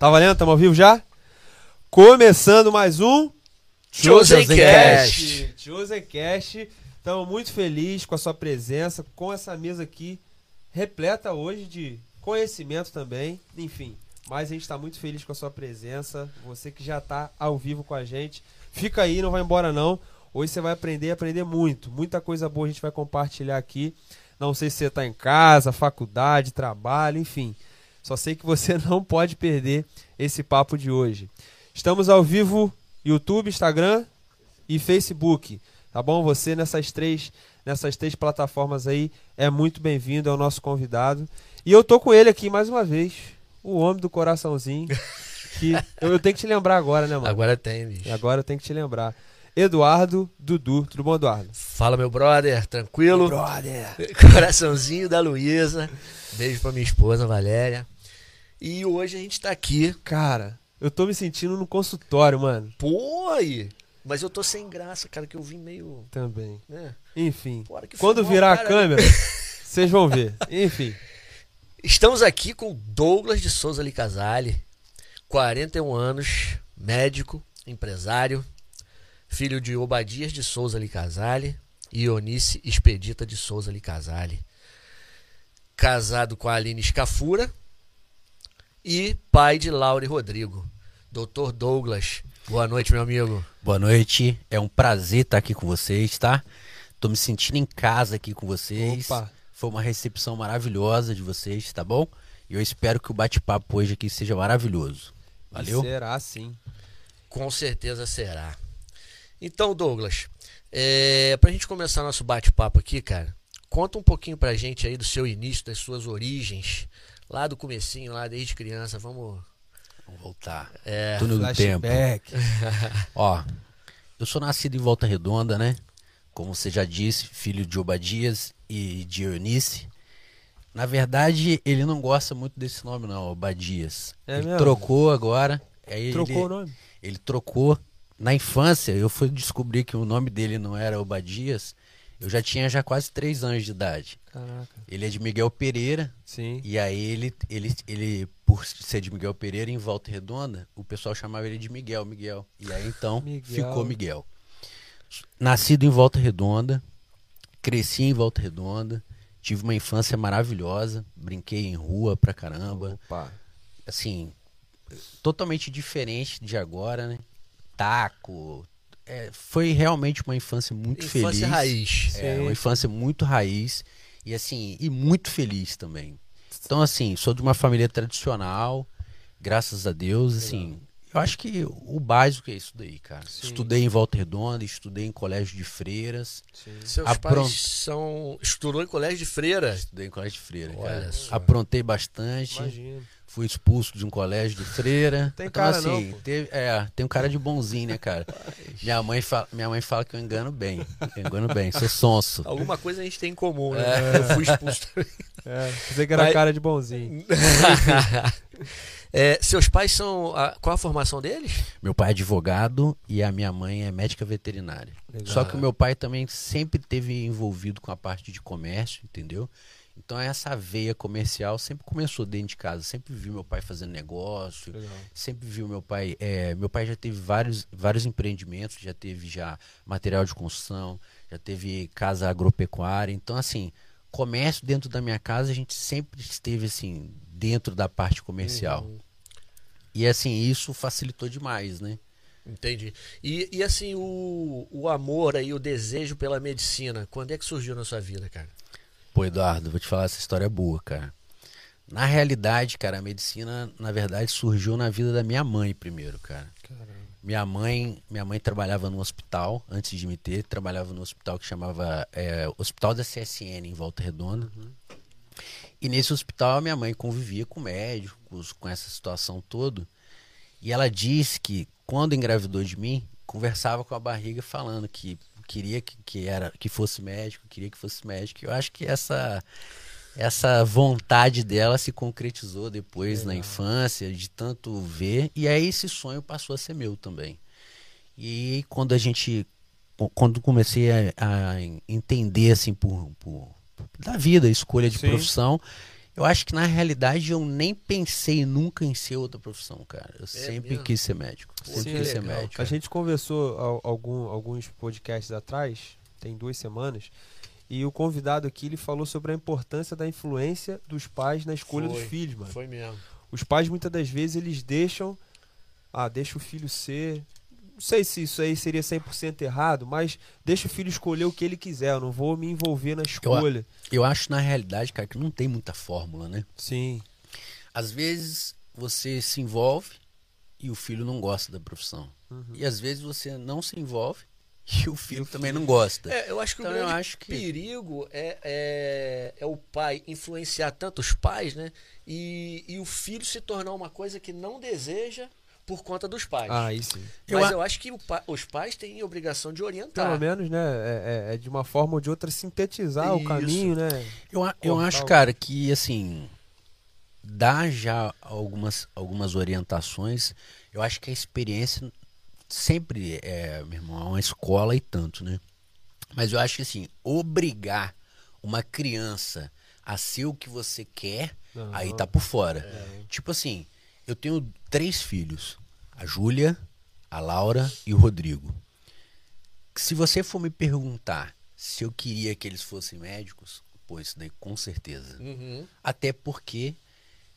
Tá valendo? Tamo ao vivo já? Começando mais um Chosen Cast. Chosen Cast. Estamos muito felizes com a sua presença, com essa mesa aqui repleta hoje de conhecimento também. Enfim, mas a gente está muito feliz com a sua presença. Você que já está ao vivo com a gente, fica aí, não vai embora não. Hoje você vai aprender, aprender muito. Muita coisa boa a gente vai compartilhar aqui. Não sei se você está em casa, faculdade, trabalho, enfim. Só sei que você não pode perder esse papo de hoje. Estamos ao vivo YouTube, Instagram e Facebook. Tá bom? Você nessas três, nessas três plataformas aí é muito bem-vindo, é o nosso convidado. E eu tô com ele aqui mais uma vez, o homem do coraçãozinho. Que eu, eu tenho que te lembrar agora, né, mano? Agora tem, bicho. Agora eu tenho que te lembrar. Eduardo Dudu. Tudo bom, Eduardo? Fala, meu brother. Tranquilo? Brother. Coraçãozinho da Luísa. Beijo pra minha esposa, Valéria. E hoje a gente tá aqui. Cara, eu tô me sentindo no consultório, mano. Pô, aí. Mas eu tô sem graça, cara, que eu vim meio. Também. Né? Enfim. Quando virar a cara. câmera, vocês vão ver. Enfim. Estamos aqui com Douglas de Souza Licasale, 41 anos, médico, empresário, filho de Obadias de Souza Licasale e Ionice Expedita de Souza Licasale. Casado com a Aline Scafura e pai de Laura e Rodrigo. Doutor Douglas, boa noite, meu amigo. Boa noite, é um prazer estar aqui com vocês, tá? Tô me sentindo em casa aqui com vocês. Opa. Foi uma recepção maravilhosa de vocês, tá bom? E eu espero que o bate-papo hoje aqui seja maravilhoso. Valeu? Será sim. Com certeza será. Então, Douglas, é, pra gente começar nosso bate-papo aqui, cara, conta um pouquinho pra gente aí do seu início, das suas origens, lá do comecinho, lá desde criança, vamos... Vamos voltar. É, Túnel do tempo. Ó, eu sou nascido em Volta Redonda, né? Como você já disse, filho de Obadias e de Eunice. Na verdade, ele não gosta muito desse nome, não, Obadias. É ele mesmo? trocou agora. Aí Trocou ele, o nome? Ele trocou. Na infância, eu fui descobrir que o nome dele não era Obadias. Eu já tinha já quase três anos de idade. Caraca. Ele é de Miguel Pereira. Sim. E aí ele, ele, ele, por ser de Miguel Pereira em Volta Redonda, o pessoal chamava ele de Miguel, Miguel. E aí então Miguel. ficou Miguel. Nascido em Volta Redonda, cresci em Volta Redonda, tive uma infância maravilhosa, brinquei em rua pra caramba. Opa. Assim, totalmente diferente de agora, né? Taco. É, foi realmente uma infância muito infância feliz. raiz. É, Sim. uma infância muito raiz e assim, e muito feliz também. Então assim, sou de uma família tradicional, graças a Deus, assim, eu acho que o básico é isso daí, cara. Sim. Estudei em Volta Redonda, estudei em colégio de freiras, Sim. Seus Apron- pais são... estudou em colégio de freira. estudei em colégio de freira, Olha cara. só. Aprontei bastante, Imagina. Fui expulso de um colégio de freira. Tem então, cara assim, não, teve- é, tem um cara de bonzinho, né, cara? minha mãe fala, minha mãe fala que eu engano bem, eu engano bem, sou sonso. Alguma coisa a gente tem em comum, né? Eu fui expulso também. É, você que era Mas- cara de bonzinho. É, seus pais são... a- qual a formação deles? Meu pai é advogado e a minha mãe é médica veterinária. Legal. Só que o meu pai também sempre teve envolvido com a parte de comércio, entendeu? Então essa veia comercial sempre começou dentro de casa. Sempre vi meu pai fazendo negócio, Legal. sempre vi meu pai. é, meu pai já teve vários, vários empreendimentos, já teve já material de construção, já teve casa agropecuária. Então assim, comércio dentro da minha casa a gente sempre esteve assim dentro da parte comercial. Uhum. E assim isso facilitou demais, né? Entendi. E, e assim, o, o amor aí, o desejo pela medicina, quando é que surgiu na sua vida, cara? Pô, Eduardo, vou te falar essa história é boa, cara. Na realidade, cara, a medicina, na verdade, surgiu na vida da minha mãe primeiro, cara. Caramba. Minha mãe, minha mãe trabalhava no hospital, antes de me ter, trabalhava no hospital que chamava é, Hospital da CSN, em Volta Redonda. E nesse hospital, a minha mãe convivia com médicos, com essa situação toda. E ela disse que, quando engravidou de mim, conversava com a barriga falando que queria que, que, era, que fosse médico, queria que fosse médico. Eu acho que essa, essa vontade dela se concretizou depois na infância, de tanto ver. E aí esse sonho passou a ser meu também. E quando a gente. Quando comecei a, a entender assim por, por da vida, escolha de Sim. profissão, Eu acho que na realidade eu nem pensei nunca em ser outra profissão, cara. Eu sempre mesmo? quis ser médico. Sempre que quis ser legal, médico. A gente conversou al- algum- alguns podcasts atrás, tem duas semanas, e o convidado aqui ele falou sobre a importância da influência dos pais na escolha Foi, dos filhos, mano. Foi mesmo. Os pais muitas das vezes eles deixam, ah, deixa o filho ser, não sei se isso aí seria 100% errado, mas deixa o filho escolher o que ele quiser, eu não vou me envolver na escolha. Eu acho na realidade, cara, que não tem muita fórmula, né? Sim. Às vezes você se envolve e o filho não gosta da profissão. Uhum. E às vezes você não se envolve e o filho também não gosta. É, eu acho que Então o eu grande acho que- perigo é, é, é o pai influenciar tanto os pais, né? E, e o filho se tornar uma coisa que não deseja por conta dos pais. Ah. Eu Mas a- eu acho que o pa- os pais têm a obrigação de orientar. Pelo menos, né, é, é- é de uma forma ou de outra sintetizar o Isso. caminho, né? Eu, eu cortar acho, o- cara, que assim dá já algumas, algumas orientações. Eu acho que a experiência sempre é, meu irmão, é uma escola e tanto, né? Mas eu acho que assim, obrigar uma criança a ser o que você quer, Aham. aí tá por fora. É. Tipo assim, eu tenho três filhos: a Júlia, a Laura e o Rodrigo. Se você for me perguntar se eu queria que eles fossem médicos, pô, isso daí com certeza. Uhum. Até porque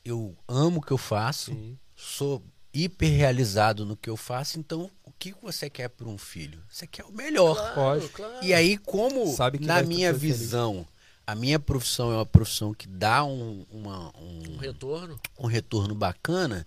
eu amo o que eu faço, Sim. sou hiper realizado no que eu faço, então o que você quer para um filho? Você quer o melhor. Claro, claro. E aí, como Sabe que na minha ser feliz. visão, a minha profissão é uma profissão que dá um, uma, um, Um retorno. um retorno bacana,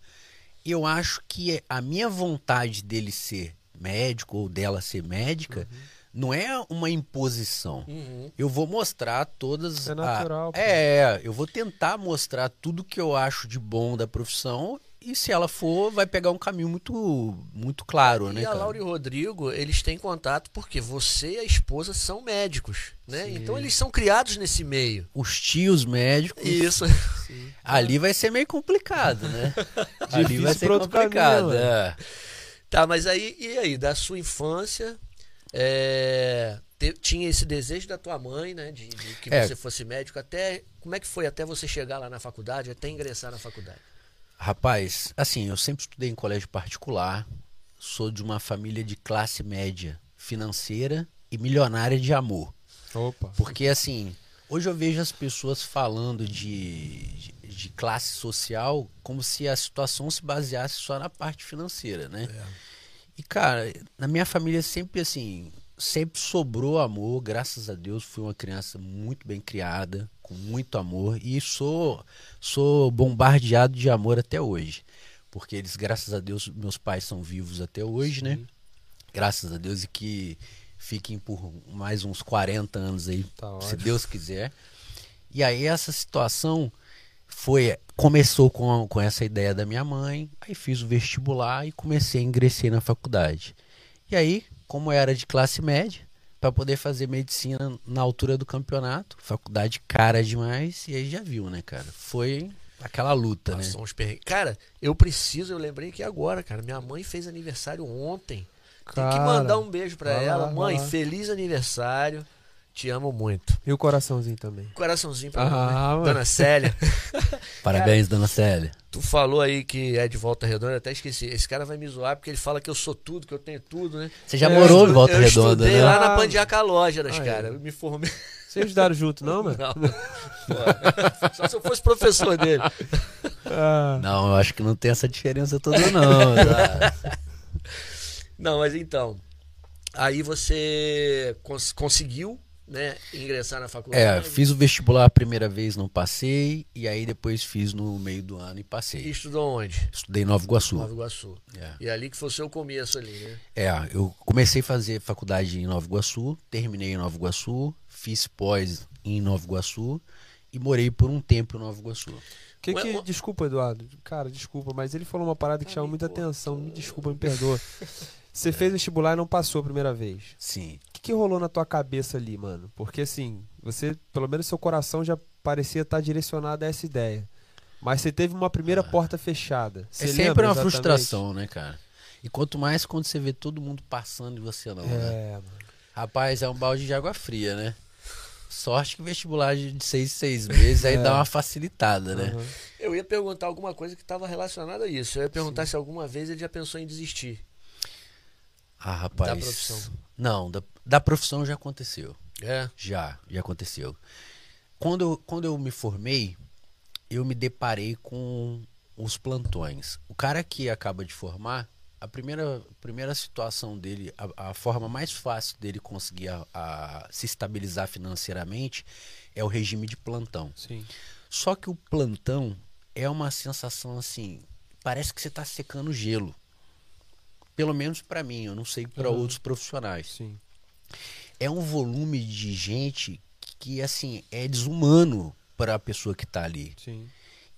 eu acho que a minha vontade dele ser médico ou dela ser médica não é uma imposição. Uhum. Eu vou mostrar todas. É a- natural, pô. é, eu vou tentar mostrar tudo que eu acho de bom da profissão. E se ela for, vai pegar um caminho muito, muito claro, né? E a cara? Laura e o Rodrigo, eles têm contato porque você e a esposa são médicos, né? Sim. Então eles são criados nesse meio. Os tios médicos. Isso. Ali vai ser meio complicado, né? ali vai ser complicado. caminho, é. Tá, mas aí, e aí, da sua infância, é, te- tinha esse desejo da tua mãe, né? De, de que É. você fosse médico até. Como é que foi até você chegar lá na faculdade, até ingressar na faculdade? Rapaz, assim, eu sempre estudei em colégio particular, sou de uma família de classe média financeira e milionária de amor. Opa. Porque, assim, hoje eu vejo as pessoas falando de, de, de classe social como se a situação se baseasse só na parte financeira, né? E, cara, na minha família sempre, assim, sempre sobrou amor, graças a Deus, fui uma criança muito bem criada, com muito amor, e sou, sou bombardeado de amor até hoje. Porque eles, graças a Deus, meus pais são vivos até hoje, né? Graças a Deus, e que fiquem por mais uns 40 anos aí, Tá se. Deus quiser. E aí essa situação foi começou com, com essa ideia da minha mãe, aí fiz o vestibular e comecei a ingressar na faculdade. E aí, como eu era de classe média, para poder fazer medicina na altura do campeonato, faculdade cara demais, e aí já viu, né, cara? Foi aquela luta, né? Passou perrengues. Cara, eu preciso, eu lembrei que agora, cara. Minha mãe fez aniversário ontem. Tem que Cara, mandar um beijo lá, ela. mãe, lá. feliz aniversário. Te amo muito. E o coraçãozinho também. Coraçãozinho pra Ah, mano. Dona Célia. Parabéns, dona Célia. Tu falou aí que é de Volta Redonda, eu até esqueci. Esse cara vai me zoar porque ele fala que eu sou tudo, que eu tenho tudo, né? Você já É, morou em Volta eu Redonda, estudei né? lá na Ah, Pandiaca Lógeras, aí. cara. Eu me formei. Vocês estudaram junto, não, mano? Não. Só se eu fosse professor dele. Ah, Não, eu acho que não tem essa diferença toda, não. tá? Não, mas então. Aí você cons- conseguiu, né, ingressar na É, faculdade. fiz o vestibular a primeira vez, não passei, e aí depois fiz no meio do ano e E passei. estudou onde? Estudei em Nova Iguaçu. Nova Iguaçu. É. E ali que foi o seu começo ali, né? É, eu comecei a fazer faculdade em Nova Iguaçu, terminei em Nova Iguaçu, fiz pós em Nova Iguaçu e morei por um tempo em Nova Iguaçu. que que... ué. Desculpa, Eduardo. Cara, desculpa, mas ele falou uma parada que chamou muita atenção. Me desculpa, me perdoa. Você fez vestibular e não passou a primeira vez. Sim. O que, que rolou na tua cabeça ali, mano? Porque assim, você, pelo menos seu coração já parecia estar direcionado a essa ideia. Mas você teve uma primeira porta fechada. Você é sempre lembra uma exatamente? frustração, né, cara? E quanto mais quando você vê todo mundo passando e você não, né? É, mano. Rapaz, é um balde de água fria, né? Sorte que vestibular de seis, seis meses aí É. dá uma facilitada, né? Aham. Eu ia perguntar alguma coisa que estava relacionada a isso. Eu ia perguntar se alguma vez ele já pensou em desistir. Ah, rapaz. Da profissão. Não, da, da profissão já aconteceu. É. Já, já aconteceu. Quando eu, quando eu me formei, eu me deparei com os plantões. O cara que acaba de formar, a primeira, primeira situação dele, a, a forma mais fácil dele conseguir a- a se estabilizar financeiramente é o regime de plantão. Sim. Só que o plantão é uma sensação assim, parece que você está secando gelo. Pelo menos para mim, eu não sei para Aham. outros profissionais Sim. é um volume de gente que assim é desumano para a pessoa que tá ali. Sim.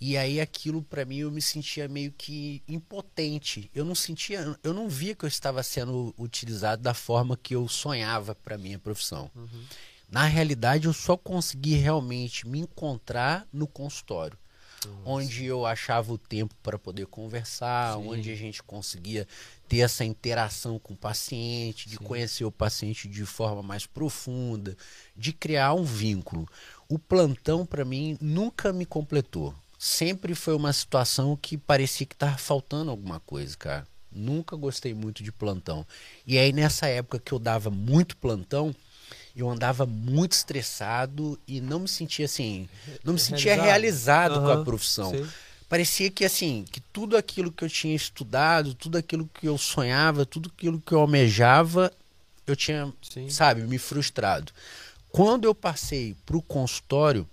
E aí aquilo para mim eu me sentia meio que impotente. Eu não sentia, eu não via que eu estava sendo utilizado da forma que eu sonhava para minha profissão. Na realidade, eu só consegui realmente me encontrar no consultório. Onde eu achava o tempo para poder conversar, Sim. onde a gente conseguia ter essa interação com o paciente, de Sim. conhecer o paciente de forma mais profunda, de criar um vínculo. O plantão, para mim, nunca me completou. Sempre foi uma situação que parecia que estava faltando alguma coisa, cara. Nunca gostei muito de plantão. E aí, nessa época que eu dava muito plantão, eu andava muito estressado e não me sentia assim, não me sentia Realizado. realizado com Aham, a profissão. sei. Parecia que assim, que tudo aquilo que eu tinha estudado, tudo aquilo que eu sonhava, tudo aquilo que eu almejava, eu tinha, Sim. sabe, me frustrado. Quando eu passei pro consultório,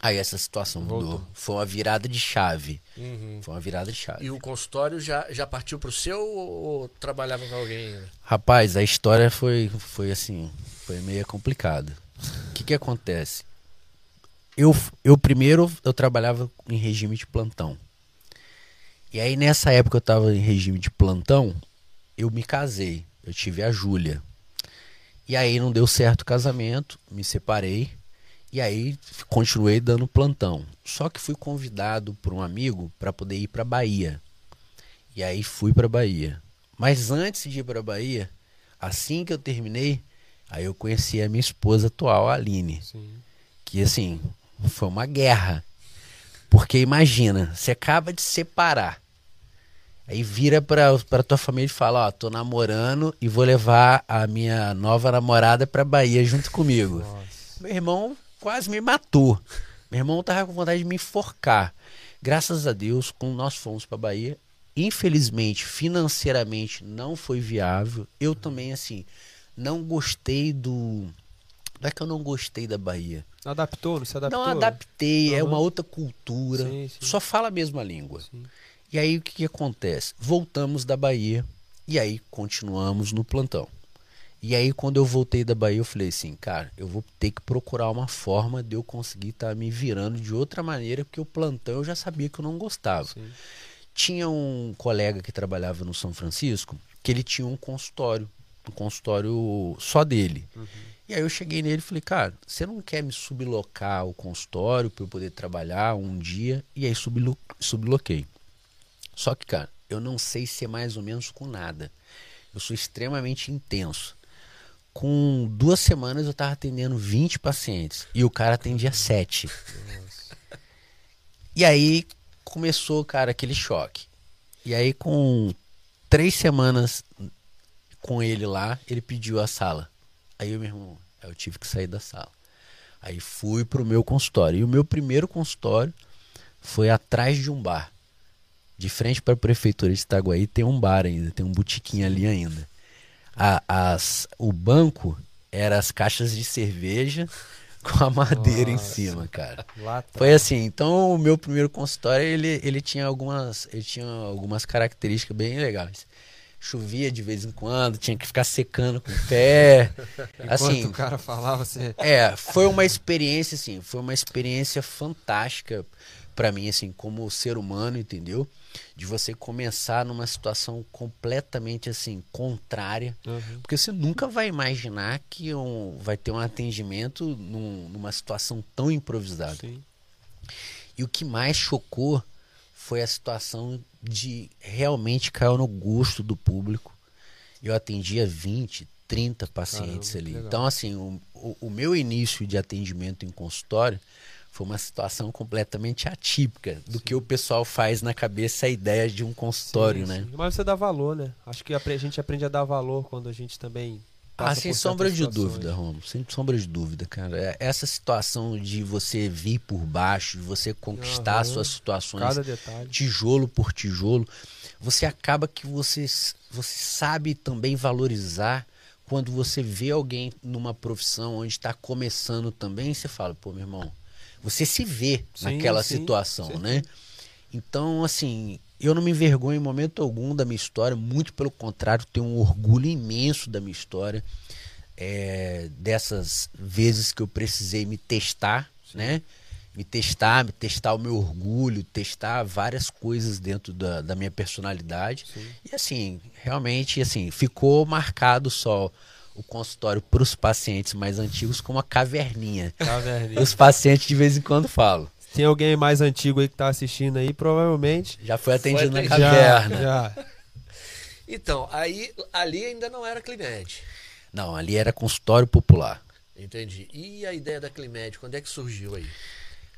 aí essa situação mudou. Voltou. Foi uma virada de chave. Uhum. Foi uma virada de chave. E o consultório já, já partiu pro seu ou, trabalhava com alguém ainda? Rapaz, a história foi, foi assim, foi meio complicada. O que que acontece? Eu, eu primeiro, eu trabalhava em regime de plantão. E aí nessa época eu tava em regime de plantão, eu me casei. Eu tive a Júlia. E aí não deu certo o casamento, me separei. E aí continuei dando plantão. Só que fui convidado por um amigo para poder ir para Bahia. E aí fui para Bahia. Mas antes de ir para Bahia, assim que eu terminei, aí eu conheci a minha esposa atual, a Aline, Sim. que assim, foi uma guerra. Porque imagina, você acaba de separar. Aí vira pra, pra tua família e fala, ó, tô namorando e vou levar a minha nova namorada pra Bahia junto comigo. Nossa. Meu irmão quase me matou. Meu irmão tava com vontade de me enforcar. Graças a Deus, quando nós fomos pra Bahia, infelizmente, financeiramente não foi viável. Eu também, assim, não gostei do. Não é que eu não gostei da Bahia. Adaptou, não se adaptou? Não adaptei, é Aham. uma outra cultura. Sim, sim. Só fala a mesma língua. Sim. E aí o que, que acontece? Voltamos da Bahia e aí continuamos no plantão. E aí quando eu voltei da Bahia eu falei assim, cara, eu vou ter que procurar uma forma de eu conseguir estar me virando de outra maneira, porque o plantão eu já sabia que eu não gostava. Sim. Tinha um colega que trabalhava no São Francisco, que ele tinha um consultório, um consultório só dele. E aí eu cheguei nele e falei, cara, você não quer me sublocar o consultório para eu poder trabalhar um dia? E aí sublo subloquei. Só que, cara, eu não sei ser mais ou menos com nada. Eu sou extremamente intenso. Com duas semanas eu tava atendendo 20 pacientes e o cara atendia 7. E aí começou, cara, aquele choque. E aí, com três semanas com ele lá, ele pediu a sala. Aí, meu irmão, eu tive que sair da sala. Aí fui pro meu consultório. E o meu primeiro consultório foi atrás de um bar. De frente para a prefeitura de Itaguaí tem um bar ainda, tem um botiquinho ali ainda. A- as, o banco era as caixas de cerveja com a madeira em Nossa. cima, cara. Foi assim, então o meu primeiro consultório, ele, ele tinha algumas, ele tinha algumas características bem legais. Chovia de vez em quando, tinha que ficar secando com o pé. Enquanto assim, o cara falava, você... é, foi uma experiência assim, foi uma experiência fantástica pra mim assim, como ser humano, entendeu? De você começar numa situação completamente assim contrária, Uhum. porque você nunca vai imaginar que um, vai ter um atendimento num- numa situação tão improvisada. Sim. E o que mais chocou foi a situação de realmente caiu no gosto do público. Eu atendia 20, 30 pacientes Caramba, ali. legal. Então, assim, o, o, o meu início de atendimento em consultório foi uma situação completamente atípica do que o pessoal faz na cabeça a ideia de um consultório, Sim, né? sim. Mas você dá valor, né? Acho que a gente aprende a dar valor quando a gente também. Ah, sem sombra de dúvida, Romulo. Sem sombra de dúvida, cara. É- Essa situação de você vir por baixo, de você conquistar Aham. suas situações tijolo por tijolo, você acaba que você, você sabe também valorizar quando você vê alguém numa profissão onde está começando também, você fala, pô, meu irmão, você se vê Sim, naquela sim, situação, sim. né? Então, assim, eu não me envergonho em momento algum da minha história, muito pelo contrário, tenho um orgulho imenso da minha história, é, dessas vezes que eu precisei me testar, né? Me testar, me testar o meu orgulho, testar várias coisas dentro da, da minha personalidade. Sim. E assim, realmente, assim, ficou marcado só o consultório para os pacientes mais antigos como uma caverninha. Caverninha. Os pacientes de vez em quando falam. Tem alguém mais antigo aí que tá assistindo aí, provavelmente. Já foi atendido na atendido. caverna. Já, já. Então, aí ali ainda não era Climed. Não, ali era consultório popular. Entendi. E a ideia da Climed, quando é que surgiu aí?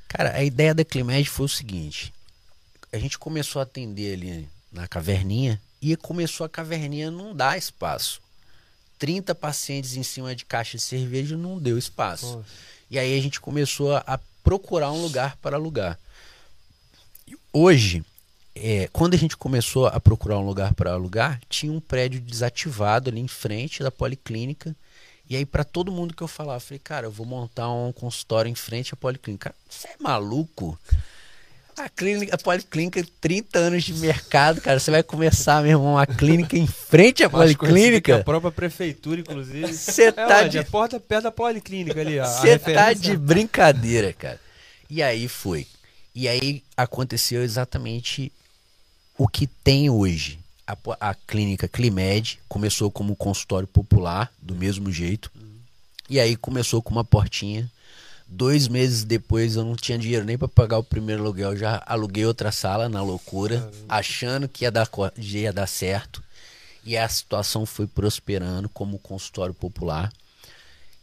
Cara, a ideia da Climed foi o seguinte: a gente começou a atender ali na caverninha e começou a caverninha não dar espaço. 30 pacientes em cima de caixa de cerveja não deu espaço. Nossa. E aí a gente começou a procurar um lugar para alugar. Hoje, é, quando a gente começou a procurar um lugar para alugar, tinha um prédio desativado ali em frente da policlínica. E aí, para todo mundo que eu falava, eu falei, cara, eu vou montar um consultório em frente à policlínica. Você é maluco? A, clínica, a policlínica, 30 anos de mercado, cara. Você vai começar, meu irmão, uma clínica em frente à policlínica? A própria prefeitura, inclusive. Você É tá onde? de É porta perto da policlínica ali, ó. a Você tá de brincadeira, cara. E aí foi. E aí aconteceu exatamente o que tem hoje. A, a clínica Climed começou como consultório popular, do mesmo jeito. E aí começou com uma portinha. Dois meses depois eu não tinha dinheiro nem para pagar o primeiro aluguel. Eu já aluguei outra sala na loucura, achando que ia dar, ia dar certo. E a situação foi prosperando como consultório popular.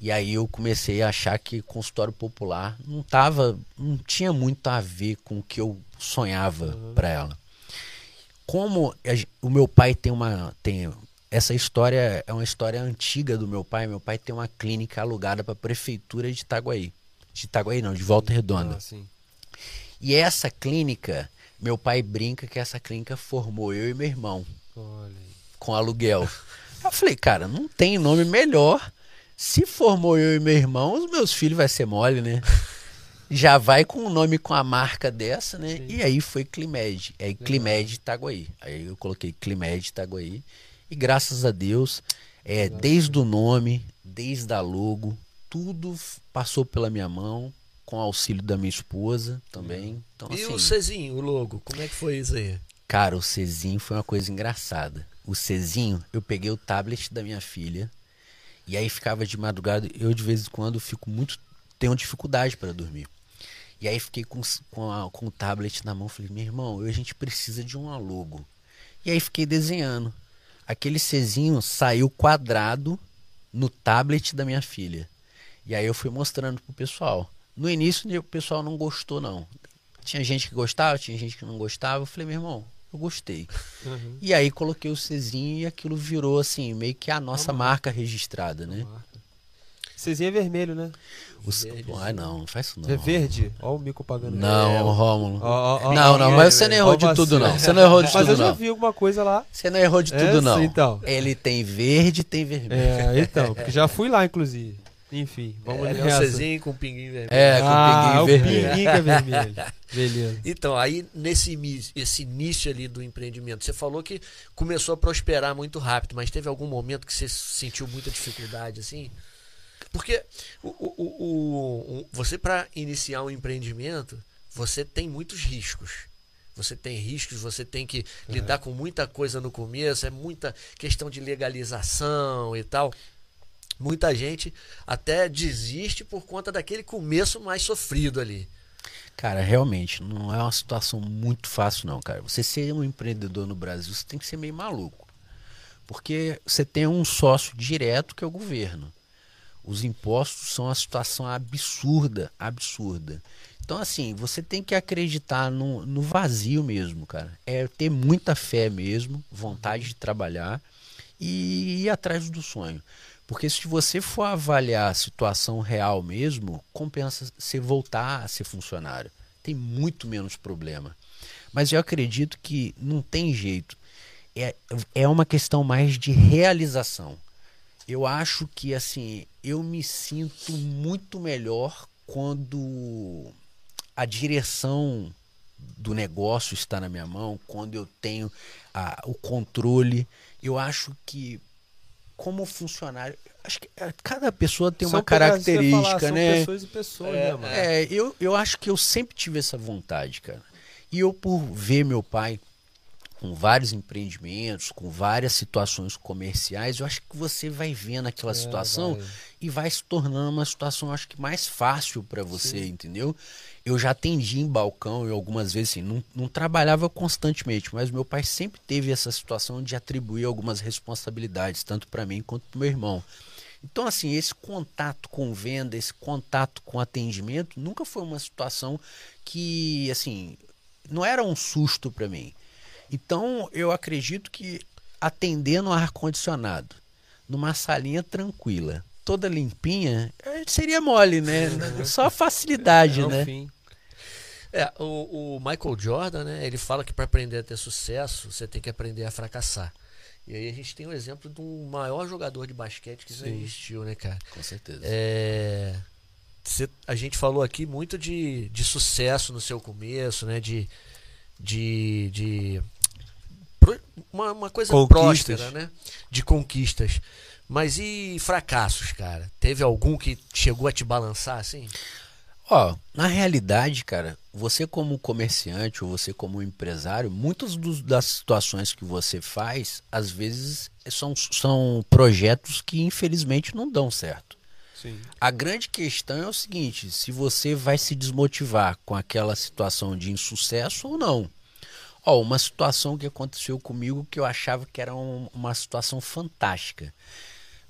E aí eu comecei a achar que consultório popular não tava, não tinha muito a ver com o que eu sonhava para ela. Como a o meu pai tem uma tem essa história é uma história antiga do meu pai. Meu pai tem uma clínica alugada para a prefeitura de Itaguaí. De Itaguaí não, de Volta Redonda. Ah. E essa clínica, meu pai brinca que essa clínica formou eu e meu irmão Olha com aluguel. Eu falei, cara, não tem nome melhor. Se formou eu e meu irmão, os meus filhos vai ser mole, né? Já vai com o nome com a marca dessa, né? Sim. E aí foi Climed. Aí Climed Itaguaí. Aí eu coloquei Climed Itaguaí. E graças a Deus, é, desde o nome, desde a logo, tudo passou pela minha mão, com auxílio da minha esposa também. Então, E assim, o Cezinho, o logo, como é que foi isso aí? Cara, o Cezinho foi uma coisa engraçada. O Cezinho, eu peguei o tablet da minha filha e aí ficava de madrugada. Eu de vez em quando fico muito tenho dificuldade para dormir. E aí fiquei com, com, a- com o tablet na mão, falei: "Meu irmão, a gente precisa de um logo". E aí fiquei desenhando. Aquele Cezinho saiu quadrado no tablet da minha filha. E aí eu fui mostrando pro pessoal. No início o pessoal não gostou não. Tinha gente que gostava, tinha gente que não gostava. Eu falei, meu irmão, eu gostei. Uhum. E aí coloquei o Cezinho e aquilo virou assim, meio que a nossa marca registrada, né? Cezinho é vermelho, né? O... Ah, não, não faz isso não. É verde. Ó o mico pagando. Não, É, Rômulo. ó, ó, não, não, mas você não errou de tudo não. Você não errou de Mas eu tudo já não. vi alguma coisa lá. Você não errou de tudo Essa, não. então. Ele tem verde e tem vermelho. É, então, porque já fui lá, inclusive. Enfim, vamos É, é o nessa. Cezinho com pinguinho vermelho. É, com ah, pinguinho o vermelho. pinguinho que é vermelho. Beleza. Então, aí nesse início, esse início ali do empreendimento, você falou que começou a prosperar muito rápido, mas teve algum momento que você sentiu muita dificuldade, assim? Porque o, o- o- o- você, para iniciar um empreendimento, você tem muitos riscos. Você tem riscos, você tem que lidar com muita coisa no começo, é muita questão de legalização e tal. Muita gente até desiste por conta daquele começo mais sofrido ali. Cara, realmente, não é uma situação muito fácil não, cara. Você ser um empreendedor no Brasil, você tem que ser meio maluco. Porque você tem um sócio direto que é o governo. Os impostos são uma situação absurda, absurda. Então, assim, você tem que acreditar no, no vazio mesmo, cara. É ter muita fé mesmo, vontade de trabalhar e ir atrás do sonho. Porque se você for avaliar a situação real mesmo, compensa você voltar a ser funcionário. Tem muito menos problema. Mas eu acredito que não tem jeito. É, é uma questão mais de realização. Eu acho que assim, eu me sinto muito melhor quando a direção do negócio está na minha mão, quando eu tenho a, o controle. Eu acho que, como funcionário, acho que é, cada pessoa tem São uma característica, falar, são né? pessoas e pessoas, É, né, mano? É, eu, eu acho que eu sempre tive essa vontade, cara. E eu, por ver meu pai com vários empreendimentos, com várias situações comerciais, eu acho que você vai vendo aquela É, situação vai. e vai se tornando uma situação, acho que mais fácil para você, entendeu? Eu já atendi em balcão e algumas vezes assim, não, não trabalhava constantemente, mas meu pai sempre teve essa situação de atribuir algumas responsabilidades, tanto para mim quanto para meu irmão. Então, assim, esse contato com venda, esse contato com atendimento, nunca foi uma situação que, assim, não era um susto para mim. Então, eu acredito que atender no ar-condicionado, numa salinha tranquila, toda limpinha, seria mole, né? Só facilidade, É o né? fim. É, o, o Michael Jordan, né? Ele fala que para aprender a ter sucesso, você tem que aprender a fracassar. E aí a gente tem o exemplo do maior jogador de basquete que já existiu, né, cara? Com certeza. É, cê- a gente falou aqui muito de, de sucesso no seu começo, né? De, de, de pro- uma, uma coisa próspera, né? De conquistas. Mas e fracassos, cara? Teve algum que chegou a te balançar assim? Ó, na realidade, cara, você como comerciante ou você como empresário, muitas dos- das situações que você faz, às vezes são, são projetos que infelizmente não dão certo. Sim. A grande questão é o seguinte: se você vai se desmotivar com aquela situação de insucesso ou não. Ó, uma situação que aconteceu comigo que eu achava que era um- uma situação fantástica.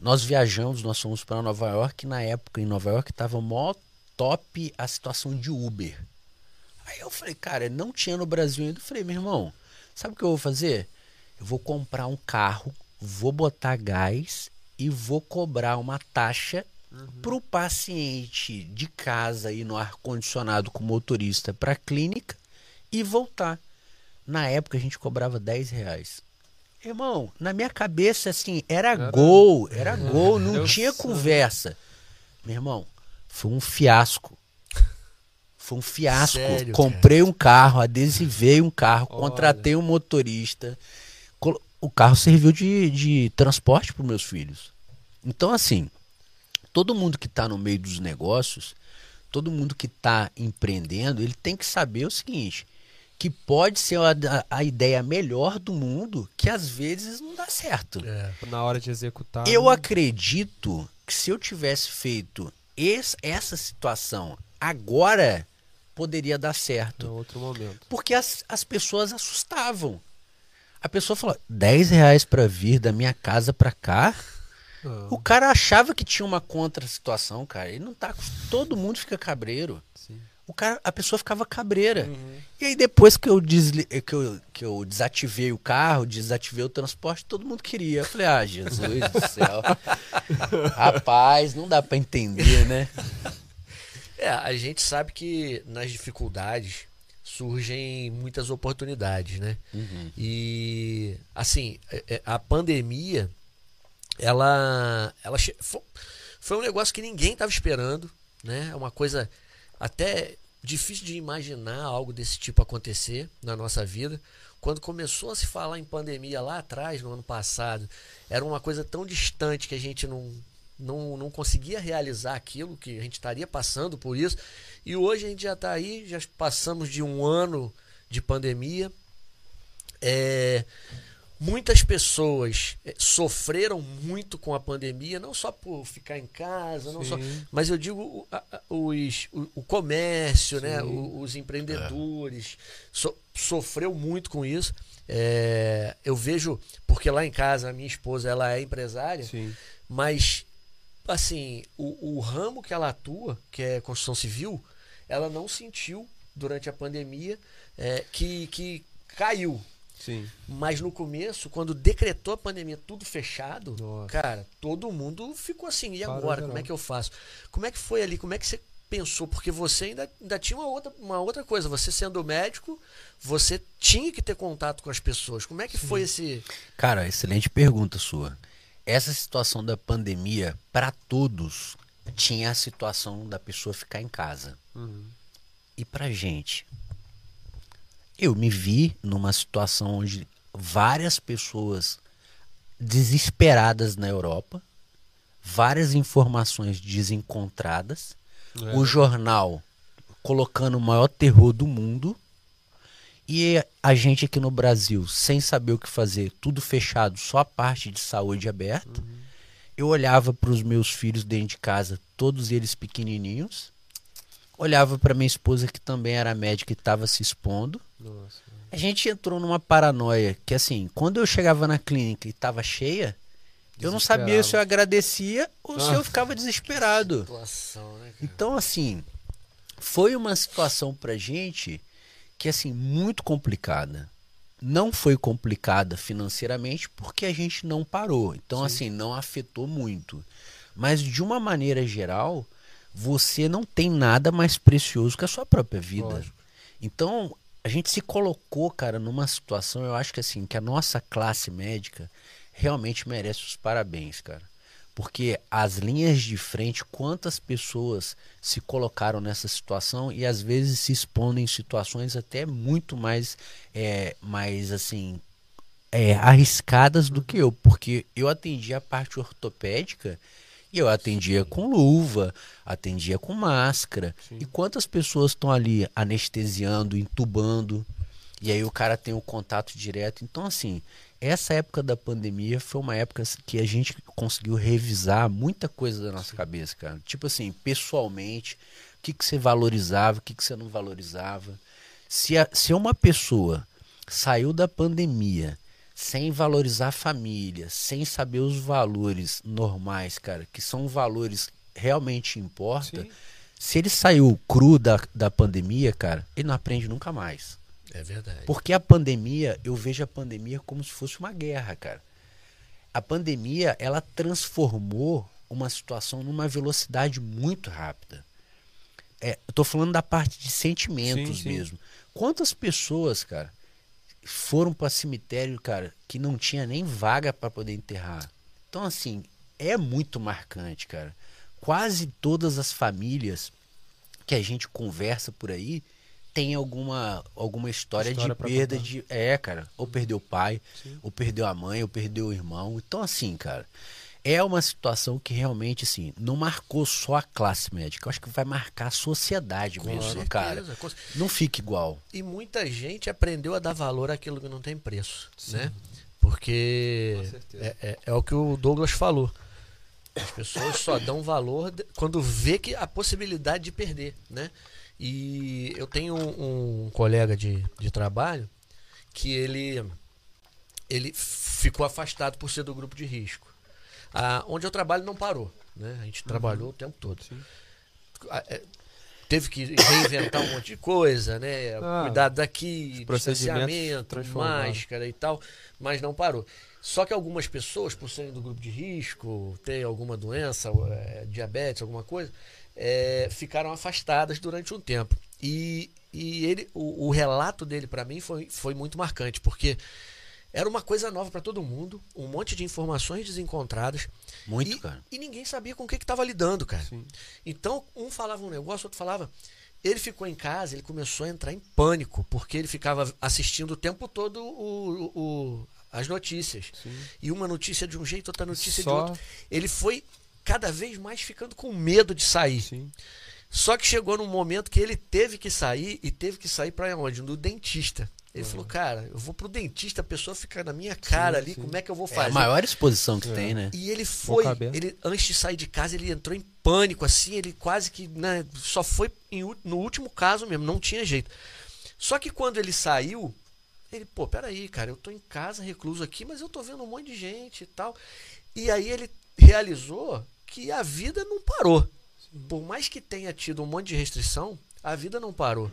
Nós viajamos, nós fomos para Nova York, e na época em Nova York estava mó top a situação de Uber. Aí eu falei, cara, não tinha no Brasil ainda. Eu falei, meu irmão, sabe o que eu vou fazer? Eu vou comprar um carro, vou botar gás e vou cobrar uma taxa para o paciente de casa ir no ar-condicionado com motorista para a clínica e voltar. Na época a gente cobrava 10 reais. Irmão, na minha cabeça, assim, era, Era- gol, era gol, não tinha conversa. Meu irmão, foi um fiasco. Foi um fiasco. Sério, Comprei um carro, adesivei um carro, Olha. contratei um motorista. O carro serviu de, de transporte para meus filhos. Então, assim, todo mundo que está no meio dos negócios, todo mundo que está empreendendo, ele tem que saber o seguinte: que pode ser a, a ideia melhor do mundo, que às vezes não dá certo. É. Na hora de executar. Eu não- acredito que se eu tivesse feito esse- essa situação agora, poderia dar certo. outro momento. Porque as, as pessoas assustavam. A pessoa falou: 10 reais para vir da minha casa para cá. Não, O cara achava que tinha uma contra situação, cara. Ele não tá. Todo mundo fica cabreiro. sim. O cara, a pessoa ficava cabreira. E aí depois que eu, desli... que, eu, que eu desativei o carro, desativei o transporte, todo mundo queria. Eu falei, ah, Jesus do céu. Rapaz, não dá pra entender, né? É, a gente sabe que nas dificuldades surgem muitas oportunidades, né? E assim, é- é, a pandemia, ela, ela che- fo- foi um negócio que ninguém estava esperando, né? É uma coisa até difícil de imaginar algo desse tipo acontecer na nossa vida. Quando começou a se falar em pandemia lá atrás, no ano passado, era uma coisa tão distante que a gente não, não, não conseguia realizar aquilo, que a gente estaria passando por isso. E hoje a gente já está aí, já passamos de um ano de pandemia. É, muitas pessoas é, sofreram muito com a pandemia, não só por ficar em casa, não só, mas eu digo os, o, o comércio, né, o- os empreendedores so- sofreu muito com isso. É, eu vejo, porque lá em casa a minha esposa ela é empresária, Sim. mas assim, o, o ramo que ela atua, que é construção civil, ela não sentiu durante a pandemia é, que, que caiu. Sim. Mas no começo, quando decretou a pandemia tudo fechado, Nossa. cara, todo mundo ficou assim, e agora? Como é que eu faço? Como é que foi ali? Como é que você pensou? Porque você ainda, ainda tinha uma outra, uma outra coisa. Você sendo médico, você tinha que ter contato com as pessoas. Como é que foi esse. Cara, excelente pergunta sua. Essa situação da pandemia, para todos, tinha a situação da pessoa ficar em casa. Uhum. E pra gente? Eu me vi numa situação onde várias pessoas desesperadas na Europa, várias informações desencontradas, É. o jornal colocando o maior terror do mundo e a gente aqui no Brasil sem saber o que fazer, tudo fechado, só a parte de saúde aberta. Eu olhava para os meus filhos dentro de casa, todos eles pequenininhos. Olhava para minha esposa que também era médica e estava se expondo. Nossa. A gente entrou numa paranoia que assim, quando eu chegava na clínica e estava cheia, eu não sabia se eu agradecia ou se Ah. eu ficava desesperado. Situação, né? Então, assim, foi uma situação pra gente que, assim, muito complicada. Não foi complicada financeiramente porque a gente não parou. Então, assim, não afetou muito. Mas, de uma maneira geral, você não tem nada mais precioso que a sua própria vida. Lógico. Então, a gente se colocou, cara, numa situação, eu acho que assim, que a nossa classe médica realmente merece os parabéns, cara. Porque as linhas de frente, quantas pessoas se colocaram nessa situação e às vezes se expondo em situações até muito mais, é, mais assim, é, arriscadas do que eu, porque eu atendia a parte ortopédica e eu atendia com luva, atendia com máscara. E quantas pessoas estão ali anestesiando, entubando, e aí o cara tem o contato direto. Então, assim, essa época da pandemia foi uma época que a gente conseguiu revisar muita coisa da nossa cabeça, cara. Tipo assim, pessoalmente, o que, que você valorizava, o que, que você não valorizava. Se, a- se uma pessoa saiu da pandemia sem valorizar a família, sem saber os valores normais, cara, que são valores realmente importa, Sim. se ele saiu cru da, da pandemia, cara, ele não aprende nunca mais. É verdade. Porque a pandemia, eu vejo a pandemia como se fosse uma guerra, cara. A pandemia, ela transformou uma situação numa velocidade muito rápida. É, eu tô falando da parte de sentimentos Sim, sim. mesmo. Quantas pessoas, cara, foram para cemitério, cara, que não tinha nem vaga para poder enterrar? Então, assim, é muito marcante, cara. Quase todas as famílias que a gente conversa por aí tem alguma alguma história, História de perda contar. de é, cara, ou perdeu o pai, Sim. ou perdeu a mãe, ou perdeu o irmão. Então assim, cara, é uma situação que realmente assim, não marcou só a classe médica, eu acho que vai marcar a sociedade Com mesmo, certeza, cara. com- Não fica igual. E muita gente aprendeu a dar valor àquilo que não tem preço, né? Porque é, é- é o que o Douglas falou. As pessoas só dão valor quando vê que a possibilidade de perder, né? E eu tenho um, um colega de, de trabalho que ele ele ficou afastado por ser do grupo de risco. Ah, onde eu trabalho não parou, né? A gente trabalhou o tempo todo. Ah, é, Teve que reinventar um monte de coisa, né? Ah, Cuidado daqui, distanciamento, máscara e tal, mas não parou. Só que algumas pessoas, por serem do grupo de risco, ter alguma doença, eh, diabetes, alguma coisa, eh, ficaram afastadas durante um tempo. E, e ele, o, o relato dele para mim foi, foi muito marcante, porque era uma coisa nova para todo mundo, um monte de informações desencontradas. Muito, e, cara. e ninguém sabia com o que estava lidando, cara. Sim. Então, um falava um negócio, outro falava. Ele ficou em casa, ele começou a entrar em pânico, porque ele ficava assistindo o tempo todo o, o- as notícias. Sim. E uma notícia de um jeito, outra notícia Só- de outro. Ele foi cada vez mais ficando com medo de sair. Sim. Só que chegou num momento que ele teve que sair e teve que sair para onde? No dentista. Ele falou, cara, eu vou pro dentista, a pessoa fica na minha cara Sim, ali, sim. como é que eu vou É a fazer? maior exposição que É. tem, né? E ele foi, ele antes de sair de casa, ele entrou em pânico, assim, ele quase que né, só foi em no último caso mesmo, não tinha jeito. Só que quando ele saiu, Ele, pô, peraí, cara, eu tô em casa, recluso aqui, mas eu tô vendo um monte de gente e tal. E aí ele realizou que a vida não parou. Por mais que tenha tido um monte de restrição, a vida não parou.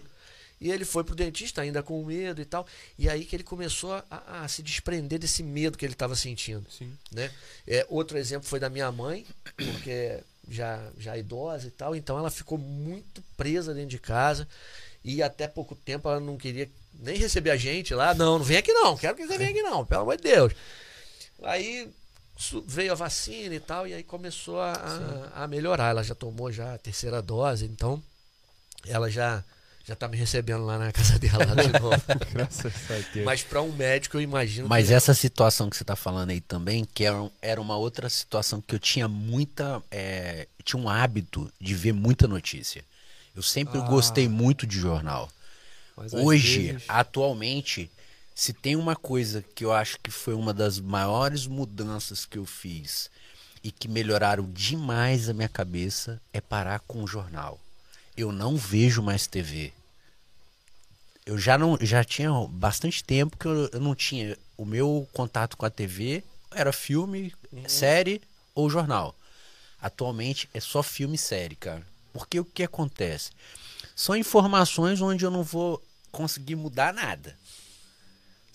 E ele foi pro dentista ainda com medo e tal. E aí que ele começou a, a se desprender desse medo que ele estava sentindo. Sim. Né? É, outro exemplo foi da minha mãe, porque já, já idosa e tal. Então ela ficou muito presa dentro de casa. E até pouco tempo ela não queria nem receber a gente lá. Não, não vem aqui não. Quero que você venha aqui não. Pelo amor de Deus. Aí veio a vacina e tal. E aí começou a, a, a melhorar. Ela já tomou já a terceira dose. Então ela já já tá me recebendo lá na casa dela de novo. Graças a Deus. Mas para um médico eu imagino Mas que essa situação que você tá falando aí também, que era, um- uma outra situação que eu tinha muita. é, tinha um hábito de ver muita notícia. Eu sempre Ah. gostei muito de jornal. Mas Hoje, vezes- atualmente, se tem uma coisa que eu acho que foi uma das maiores mudanças que eu fiz e que melhoraram demais a minha cabeça é parar com o jornal. Eu não vejo mais TV. Eu já não já tinha bastante tempo que eu, eu não tinha o meu contato com a TV era filme, série ou jornal. Atualmente é só filme e série, cara. Porque o que acontece? São informações onde eu não vou conseguir mudar nada.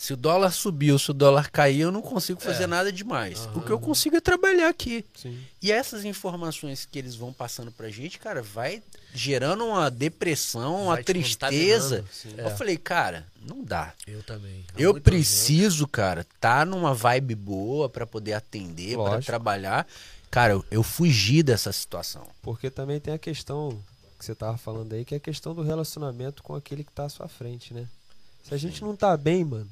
Se o dólar subiu, se o dólar cair, eu não consigo fazer nada demais. O que eu consigo é trabalhar aqui. Sim. E essas informações que eles vão passando pra gente, cara, vai gerando uma depressão, uma Vai te tristeza. Eu É. falei, cara, não dá. eu também. Há Eu preciso, cara, tá numa vibe boa pra poder atender, pra Lógico. trabalhar. Cara, eu, eu fugi dessa situação. Porque também tem a questão que você tava falando aí, que é a questão do relacionamento com aquele que tá à sua frente, né? Se a gente não tá bem, mano,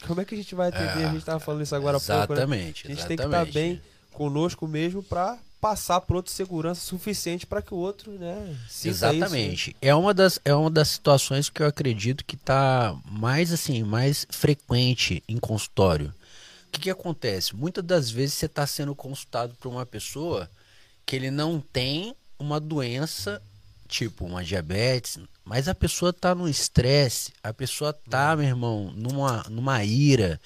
como é que a gente vai atender? É, a gente tava falando isso agora há pouco, né? exatamente, A gente tem que estar exatamente. bem conosco mesmo pra passar pro outro segurança suficiente pra que o outro, né, isso, né? Exatamente. É uma das é uma das situações que eu acredito que tá mais assim, mais frequente em consultório. O que que acontece? Muitas das vezes você está sendo consultado por uma pessoa que ele não tem uma doença tipo uma diabetes, mas a pessoa tá no estresse, a pessoa tá, meu irmão, numa numa ira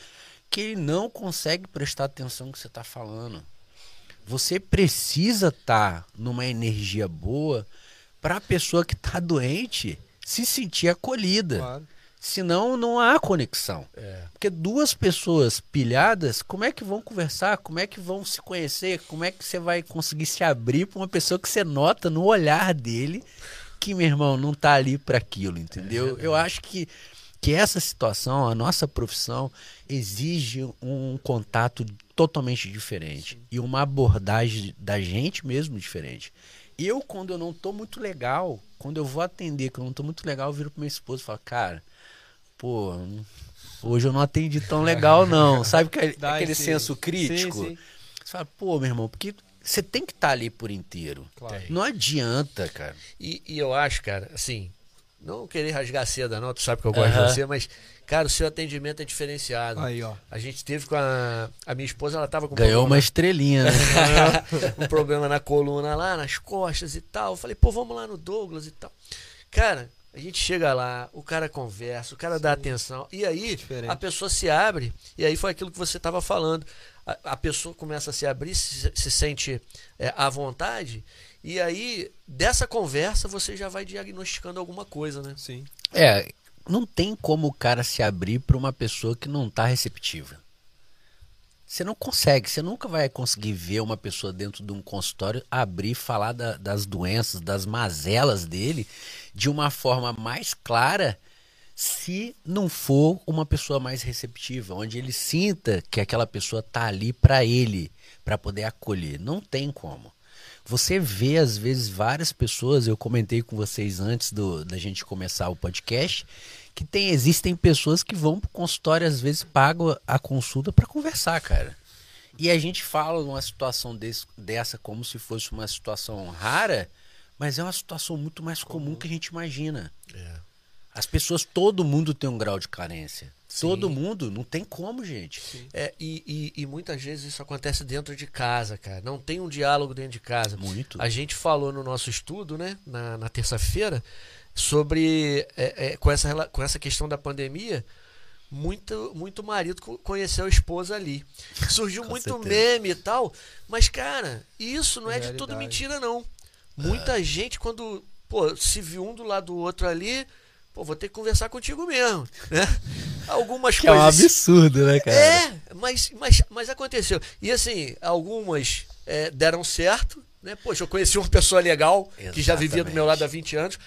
que ele não consegue prestar atenção no que você está falando. Você precisa estar numa energia boa para a pessoa que está doente se sentir acolhida. Claro. Senão não há conexão. É. Porque duas pessoas pilhadas, como é que vão conversar? Como é que vão se conhecer? Como é que você vai conseguir se abrir para uma pessoa que você nota no olhar dele que, meu irmão, não tá ali para aquilo, entendeu? Eu acho que, que essa situação, a nossa profissão, exige um contato totalmente diferente e uma abordagem da gente mesmo diferente. Eu, quando eu não tô muito legal, quando eu vou atender, que eu não tô muito legal, eu viro pro meu esposo e falo, cara, pô, hoje eu não atendi tão legal, não. Sabe que- Dá aquele esse- senso crítico? Sim, sim. Você fala, pô, meu irmão, porque você tem que estar ali por inteiro. Claro. Não adianta, cara. E, e eu acho, cara, assim, não querer rasgar seda, não, tu sabe que eu gosto de você, mas, cara, o seu atendimento é diferenciado. Aí, ó. A gente teve com a. A minha esposa, ela tava com um Ganhou uma estrelinha, né? um problema na coluna lá, nas costas e tal. Eu falei, pô, vamos lá no Douglas e tal. Cara, a gente chega lá, o cara conversa, o cara dá atenção. E aí, Diferente. a pessoa se abre. E aí foi aquilo que você estava falando. A, a pessoa começa a se abrir, se, se sente é, à vontade. E aí, dessa conversa, você já vai diagnosticando alguma coisa, né? Sim. É, não tem como o cara se abrir para uma pessoa que não tá receptiva. Você não consegue, você nunca vai conseguir ver uma pessoa dentro de um consultório abrir, falar da- das doenças, das mazelas dele de uma forma mais clara, se não for uma pessoa mais receptiva, onde ele sinta que aquela pessoa tá ali para ele, para poder acolher. Não tem como. Você vê, às vezes, várias pessoas, eu comentei com vocês antes do, da gente começar o podcast, que tem, existem pessoas que vão pro consultório, às vezes pagam a consulta para conversar, cara. E a gente fala numa situação desse- dessa como se fosse uma situação rara, mas é uma situação muito mais comum que a gente imagina. É. As pessoas, todo mundo tem um grau de carência. Sim. Todo mundo, não tem como, gente. É, e, e- e muitas vezes isso acontece dentro de casa, cara. Não tem um diálogo dentro de casa. Muito. A gente falou no nosso estudo, né, na, na terça-feira, sobre é, é, com, essa, com essa questão da pandemia, muito, muito marido co- conheceu a esposa ali. Surgiu muito certeza. meme e tal, mas, cara, isso não é de tudo Realidade. mentira, não. Muita gente, quando pô, se viu um do lado do outro ali, pô, vou ter que conversar contigo mesmo, né? Algumas Que é um coisas. absurdo, né, cara? É, mas, mas, mas aconteceu. E assim, algumas é, deram certo, né? Poxa, eu conheci uma pessoa legal que já vivia do meu lado há 20 anos.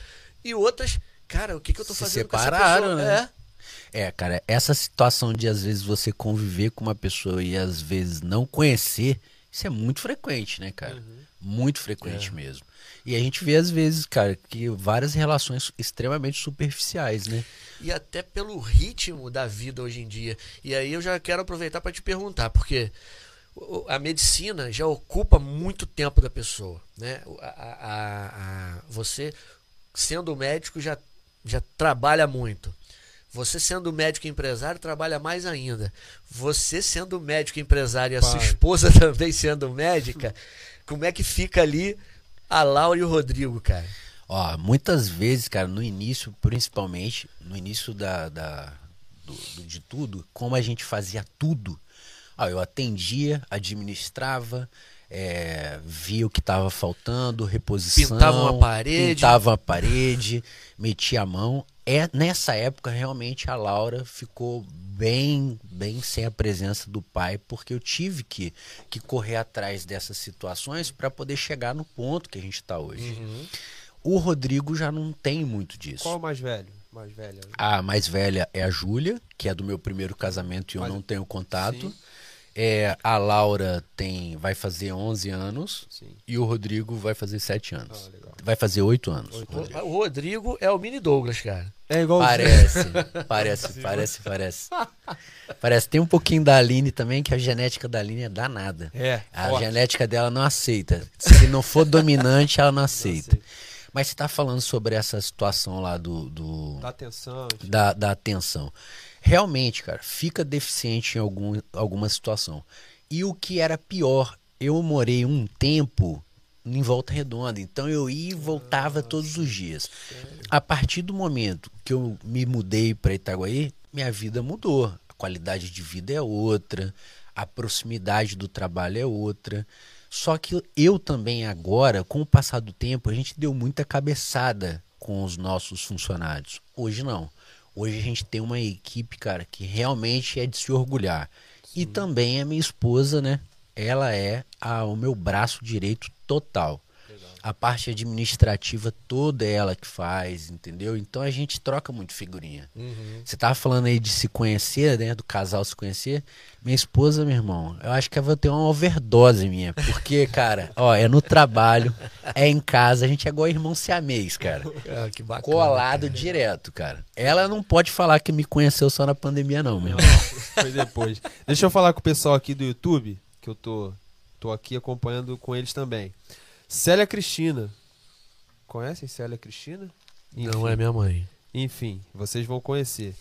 E outras, cara, o que, que eu tô Se fazendo separaram, com essa pessoa? né? É, cara, essa situação de às vezes você conviver com uma pessoa e às vezes não conhecer, isso é muito frequente, né, cara? Muito frequente mesmo. E a gente vê às vezes, cara, que várias relações extremamente superficiais, né? e até pelo ritmo da vida hoje em dia. E aí eu já quero aproveitar para te perguntar, porque a medicina já ocupa muito tempo da pessoa, né? A- a- a- você sendo médico já, já trabalha muito. Você sendo médico e empresário trabalha mais ainda. Você sendo médico e empresário e a sua Pai. esposa também sendo médica, como é que fica ali a Laura e o Rodrigo, cara? Ó, muitas vezes, cara, no início, principalmente, no início da, da- do, do- de tudo, como a gente fazia tudo, ó, eu atendia, administrava, é, via o que estava faltando, reposição, Pintava uma parede. pintava uma parede, metia a mão. É nessa época realmente a Laura ficou bem, bem sem a presença do pai, porque eu tive que, que correr atrás dessas situações para poder chegar no ponto que a gente está hoje. O Rodrigo já não tem muito disso. Qual é o mais velho? Mais velho. A mais velha é a Júlia, que é do meu primeiro casamento e eu Mas- não tenho contato. Sim. É, a Laura tem vai fazer 11 anos Sim. e o Rodrigo vai fazer 7 anos. Ah. Vai fazer 8 anos. Oito Rodrigo. O Rodrigo é o mini Douglas, cara. É igual Parece, parece, parece, parece. Parece. Tem um pouquinho da Aline também, que a genética da Aline é danada. É. A forte. genética dela não aceita. Se não for dominante, ela não aceita. aceita. Mas você tá falando sobre essa situação lá do, do- Dá atenção. enfim. da, da atenção. Realmente, cara, fica deficiente em algum, alguma situação. E o que era pior, eu morei um tempo em Volta Redonda, então eu ia e voltava todos os dias. A partir do momento que eu me mudei para Itaguaí, minha vida mudou. A qualidade de vida é outra, a proximidade do trabalho é outra. Só que eu também agora, com o passar do tempo, a gente deu muita cabeçada com os nossos funcionários. Hoje não. Hoje a gente tem uma equipe, cara, que realmente é de se orgulhar. E também a minha esposa, né? Ela é a- o meu braço direito total. A parte administrativa toda é ela que faz, entendeu? Então a gente troca muito figurinha. Você tava falando aí de se conhecer, né? Do casal se conhecer. Minha esposa, meu irmão, eu acho que eu vou ter uma overdose minha. Porque, cara, ó, é no trabalho, é em casa, a gente é igual irmão siamês, cara. Ah, que bacana. Colado direto, cara. Ela não pode falar que me conheceu só na pandemia, não, meu irmão. Foi depois. Deixa eu falar com o pessoal aqui do YouTube, que eu tô, tô aqui acompanhando com eles também. Célia Cristina. Conhecem Célia Cristina? Não é minha mãe. Enfim, vocês vão conhecer.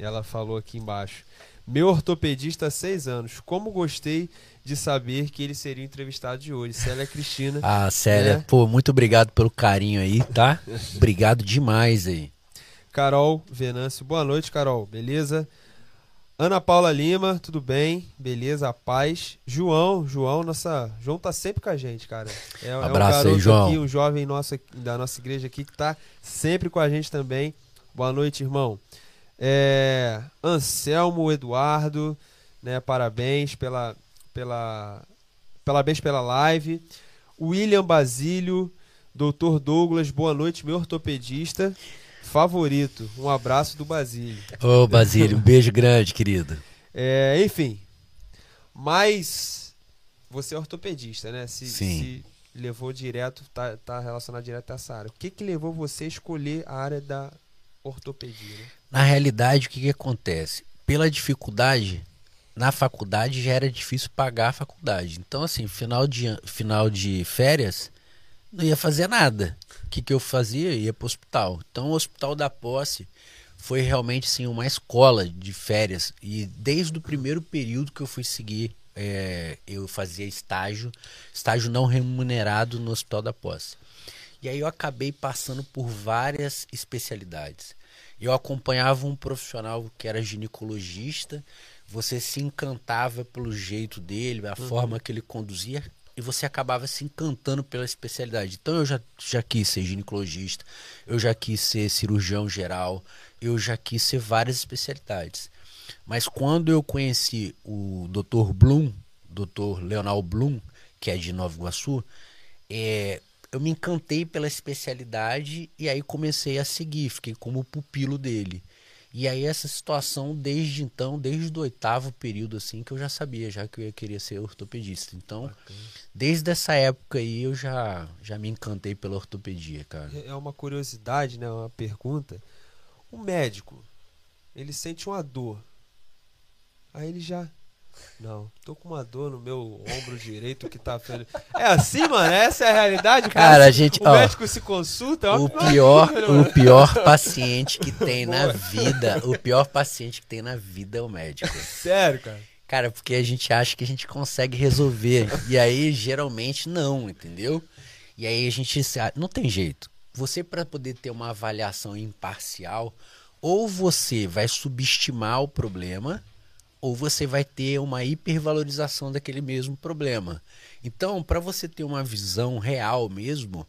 Ela falou aqui embaixo. Meu ortopedista há seis anos. Como gostei de saber que ele seria o entrevistado de hoje. Célia Cristina. Ah, Célia, É. pô, muito obrigado pelo carinho aí, tá? Obrigado demais aí. Carol Venâncio. Boa noite, Carol. Beleza? Ana Paula Lima, tudo bem? Beleza, a paz. João, João, nossa. João tá sempre com a gente, cara. É, é um Abraço aí, João. aqui, um jovem nosso, da nossa igreja aqui que tá sempre com a gente também. Boa noite, irmão. É, Anselmo Eduardo, né? Parabéns pela, pela, parabéns pela live. William Basílio, Doutor Douglas, boa noite, meu ortopedista favorito. Um abraço do Basílio. Ô, Basílio, um beijo grande, querido. É, enfim, mas você é ortopedista, né? Se, Sim. se levou direto, tá, tá relacionado direto a essa área. O que que levou você a escolher a área da ortopedia? Né? Na realidade, o que, que acontece? Pela dificuldade, na faculdade já era difícil pagar a faculdade. Então, assim, final de, final de férias, não ia fazer nada. O que, que eu fazia? Ia para o hospital. Então, o Hospital da Posse foi realmente sim, uma escola de férias. E desde o primeiro período que eu fui seguir, é, eu fazia estágio, estágio não remunerado no Hospital da Posse. E aí eu acabei passando por várias especialidades. Eu acompanhava um profissional que era ginecologista, você se encantava pelo jeito dele, a Uhum. forma que ele conduzia, e você acabava se encantando pela especialidade. Então eu já, já quis ser ginecologista, eu já quis ser cirurgião geral, eu já quis ser várias especialidades. Mas quando eu conheci o Dr. Bloom, Dr. Leonel Bloom, que é de Nova Iguaçu, é, eu me encantei pela especialidade e aí comecei a seguir, fiquei como pupilo dele. E aí essa situação desde então, desde o oitavo período assim, que eu já sabia já que eu ia querer ser ortopedista. Então, desde essa época aí eu já já me encantei pela ortopedia, cara. É uma curiosidade, né? Uma pergunta. O médico, ele sente uma dor. Aí ele já. Não, tô com uma dor no meu ombro direito que tá ferido. É assim, mano? Essa é a realidade, cara? Cara, a gente- O ó, médico se consulta. é O pior, o pior paciente que tem na vida, o pior paciente que tem na vida é o médico. Sério, cara. Cara, porque a gente acha que a gente consegue resolver. E aí, geralmente, não, entendeu? E aí a gente. Não tem jeito. Você, para poder ter uma avaliação imparcial, ou você vai subestimar o problema, ou você vai ter uma hipervalorização daquele mesmo problema. Então, para você ter uma visão real mesmo,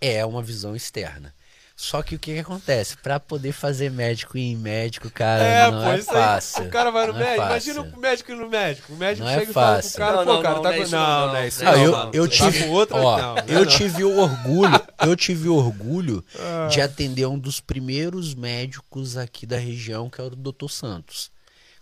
é uma visão externa. Só que o que, que acontece? Para poder fazer médico em médico, cara, É, não pô, é isso fácil. aí. O cara vai no Não é médico. fácil. Imagina o médico indo no médico. O médico Não é chega e fala pro fácil. cara, Não, pô, cara, não, tá não é com. isso Não, não, não é não. isso. Não, eu, Tá tive, ó, não, eu tive o orgulho, eu tive o orgulho Ah. de atender um dos primeiros médicos aqui da região, que é o Dr. Santos.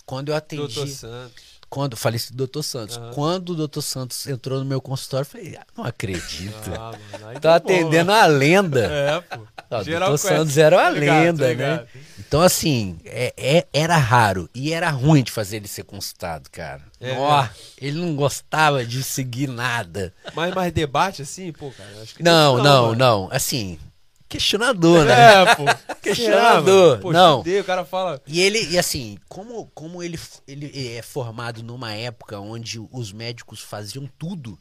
Quando eu atendi, Doutor Santos. quando falecido Dr. Santos, Aham. quando o Dr. Santos entrou no meu consultório, eu falei, ah, não acredito. Ah, mano, tá atendendo a lenda. É, pô. Geral conhece. Santos era uma ligado, lenda, né? Então, assim, é, é- era raro. E era ruim de fazer ele ser consultado, cara. É Ó, ele não gostava de seguir nada. Mas, mas debate assim, pô, cara. Acho que Não, não, mano. não. Assim, questionador, né? É, pô. Questionador? Pô, não. estudei, o cara fala. E ele, e assim, como, como ele, ele é formado numa época onde os médicos faziam tudo,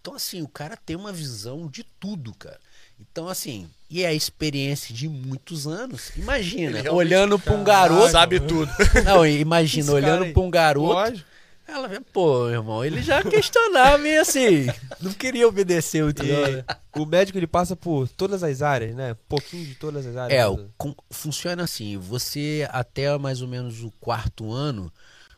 então assim, o cara tem uma visão de tudo, cara. Então assim, e é a experiência de muitos anos. Imagina, olhando pra um garoto. Sabe tudo. Não, imagina, olhando pra um garoto. Lógico. Ela pô, irmão, ele já questionava meio assim. Não queria obedecer muito, não, né? E o médico ele passa por todas as áreas, né? Um pouquinho de todas as áreas. É, o- com- funciona assim, você até mais ou menos o quarto ano,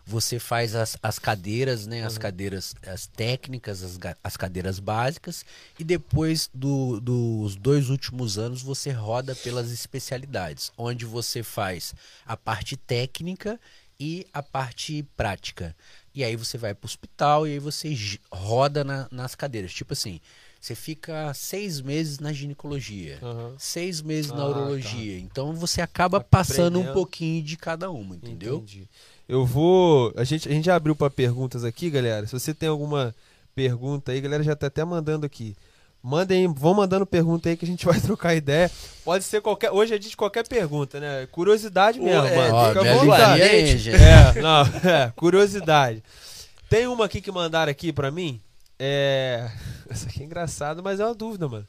você faz as, as cadeiras, né? As cadeiras as técnicas, as, as cadeiras básicas, e depois do- dos dois últimos anos você roda pelas especialidades, onde você faz a parte técnica e a parte prática. E aí você vai para o hospital e aí você roda na- nas cadeiras. Tipo assim, você fica seis meses na ginecologia, Aham. seis meses na Ah, urologia. Então você acaba passando um pouquinho de cada uma, entendeu? Entendi. Eu vou. A gente, a gente já abriu para perguntas aqui, galera. Se você tem alguma pergunta aí, galera já tá até mandando aqui. Mandem, vão mandando pergunta aí que a gente vai trocar ideia. Pode ser qualquer. Hoje é dia de qualquer pergunta, né? Curiosidade mesmo, é, mano. Ó, Fica à me vontade. aí, gente. É, não, é, curiosidade. Tem uma aqui que mandaram aqui pra mim. É. Essa aqui é engraçada, mas é uma dúvida, mano.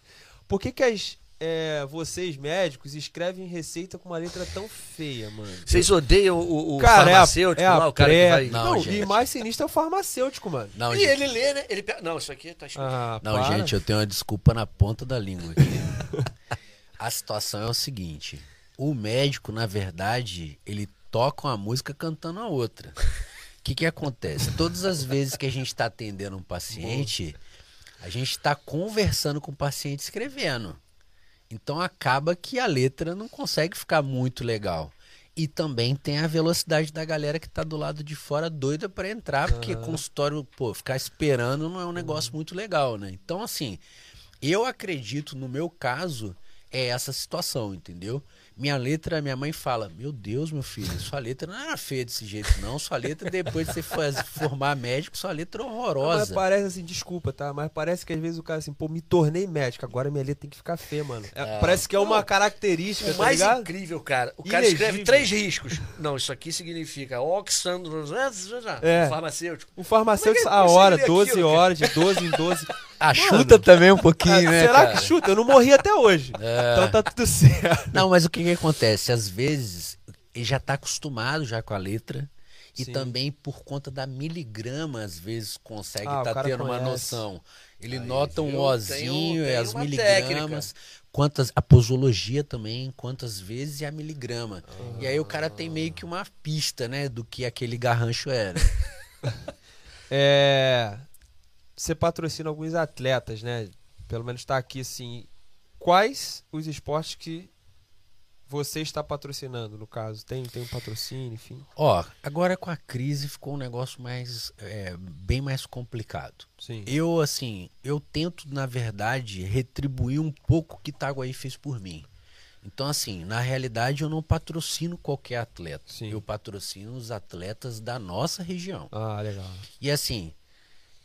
Por que, que as, é, vocês, médicos, escrevem receita com uma letra tão feia, mano? Vocês odeiam o, o Cara, é a, farmacêutico é a lá, o cara pré... que vai... Não, Não, gente. e mais sinistro é o farmacêutico, mano. Não, e gente, ele lê, né? Ele. Não, isso aqui tá escrito. Ah, não, para. gente, eu tenho uma desculpa na ponta da língua aqui. A situação é o seguinte: o médico, na verdade, ele toca uma música cantando a outra. O que, que acontece? Todas as vezes que a gente está atendendo um paciente, a gente está conversando com o paciente escrevendo. Então acaba que a letra não consegue ficar muito legal. E também tem a velocidade da galera que tá do lado de fora doida para entrar, porque consultório, pô, ficar esperando não é um negócio muito legal, né? Então, assim, eu acredito, no meu caso, é essa situação, entendeu? Minha letra, minha mãe fala: Meu Deus, meu filho, sua letra não era feia desse jeito, não. Sua letra, depois de você formar médico, sua letra é Mas horrorosa. parece assim, desculpa, tá? Mas parece que às vezes o cara assim, pô, me tornei médico, agora minha letra tem que ficar feia, mano. É, parece que é uma Não. característica, O tá mais incrível, cara, o cara Ilegível. escreve três riscos. Não, isso aqui significa oxandro, É. farmacêutico. O farmacêutico, é a hora, lê 12 aquilo, horas, de 12 em 12. Ah, chuta também um pouquinho, Ah, né, será cara? que chuta? Eu não morri até hoje. É. Então tá tudo certo. Não, mas o que, que acontece? Às vezes ele já tá acostumado já com a letra e Sim. também por conta da miligrama, às vezes consegue Ah, estar cara tendo uma noção. Ele Aí, nota um ozinho, é as miligramas, quantas a posologia também, quantas vezes e a miligrama. E aí o cara tem meio que uma pista, né, do que aquele garrancho era. É, você patrocina alguns atletas, né? Pelo menos tá aqui assim. Quais os esportes que você está patrocinando, no caso? Tem, tem um patrocínio, enfim. Ó, agora com a crise ficou um negócio mais é, bem mais complicado. Sim. Eu, assim, eu tento, na verdade, retribuir um pouco o que Itaguaí fez por mim. Então, assim, na realidade, eu não patrocino qualquer atleta. Sim. Eu patrocino os atletas da nossa região. Ah, legal. E, assim,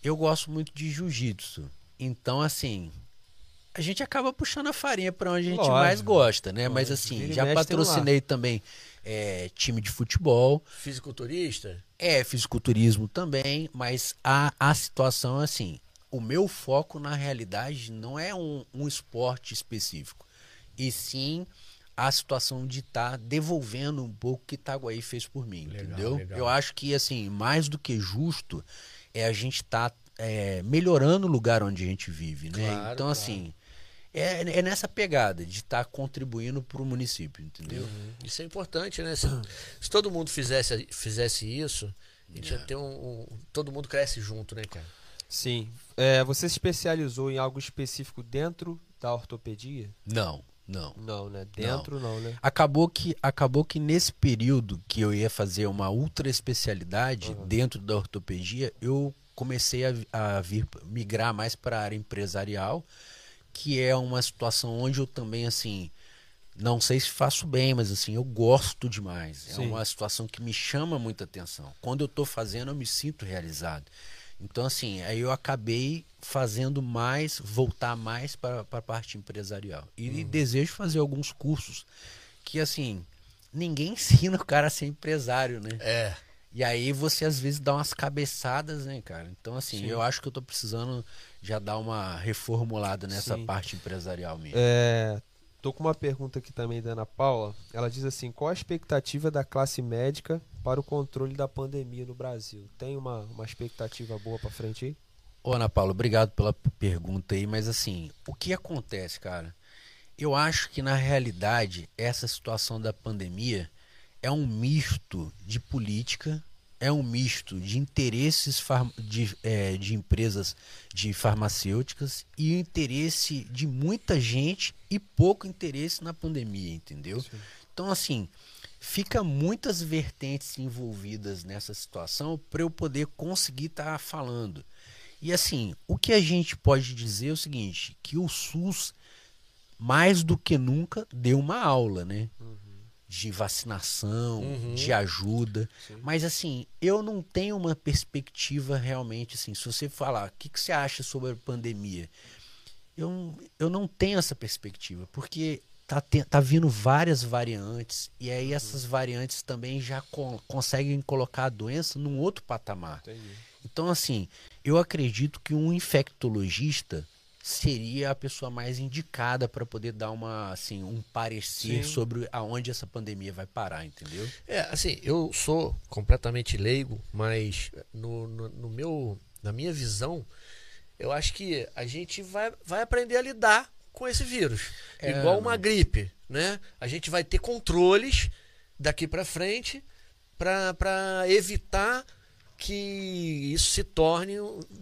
eu gosto muito de jiu-jitsu. Então, assim, a gente acaba puxando a farinha para onde a gente Lógico. mais gosta, né? Mas, Lógico. assim, Vira e já patrocinei também é, time de futebol. Fisiculturista? É, fisiculturismo também, mas a, a situação é assim: o meu foco na realidade não é um, um esporte específico, e sim a situação de estar devolvendo um pouco o que Itaguaí fez por mim, Legal, entendeu? legal. Eu acho que, assim, mais do que justo é a gente estar melhorando o lugar onde a gente vive, né? Claro, então, claro. assim, é, é nessa pegada de estar contribuindo para o município, entendeu? Isso é importante, né? Se, se todo mundo fizesse, fizesse isso, a gente ia ter um, um- Todo mundo cresce junto, né, cara? Sim. É, você se especializou em algo específico dentro da ortopedia? Não, não. Não, né? Dentro não, né? Acabou que, acabou que nesse período que eu ia fazer uma ultra especialidade Uhum. dentro da ortopedia, eu comecei a, a vir migrar mais para a área empresarial, que é uma situação onde eu também assim não sei se faço bem, mas assim eu gosto demais. É Sim. uma situação que me chama muita atenção. Quando eu estou fazendo, eu me sinto realizado. Então assim, aí eu acabei fazendo mais, voltar mais para a parte empresarial. E Uhum. desejo fazer alguns cursos que assim ninguém ensina o cara a ser empresário, né? É. E aí você às vezes dá umas cabeçadas, né, cara? Então, assim, Sim. eu acho que eu tô precisando já dar uma reformulada nessa Sim. parte empresarial mesmo. É, tô com uma pergunta aqui também da Ana Paula. Ela diz assim: qual a expectativa da classe médica para o controle da pandemia no Brasil? Tem uma, uma expectativa boa para frente aí? Ô, Ana Paula, obrigado pela pergunta aí, mas assim, o que acontece, cara? Eu acho que na realidade essa situação da pandemia é um misto de política, é um misto de interesses de, eh, de empresas de farmacêuticas e o interesse de muita gente e pouco interesse na pandemia, entendeu? Então, assim, fica muitas vertentes envolvidas nessa situação para eu poder conseguir estar falando. E assim, o que a gente pode dizer é o seguinte, que o SUS mais do que nunca deu uma aula, né? De vacinação, Uhum. de ajuda. Sim. Mas assim, eu não tenho uma perspectiva realmente assim. Se você falar, o que, que você acha sobre a pandemia? Eu, eu não tenho essa perspectiva, porque tá, te- tá vindo várias variantes, e aí essas variantes também já con- conseguem colocar a doença num outro patamar. Entendi. Então, assim, eu acredito que um infectologista seria a pessoa mais indicada para poder dar uma, assim, um parecer Sim. sobre aonde essa pandemia vai parar, entendeu? É, assim, eu sou completamente leigo, mas no, no, no meu, na minha visão, eu acho que a gente vai, vai aprender a lidar com esse vírus. É, Igual uma gripe, né? A gente vai ter controles daqui pra frente para evitar que isso se torne,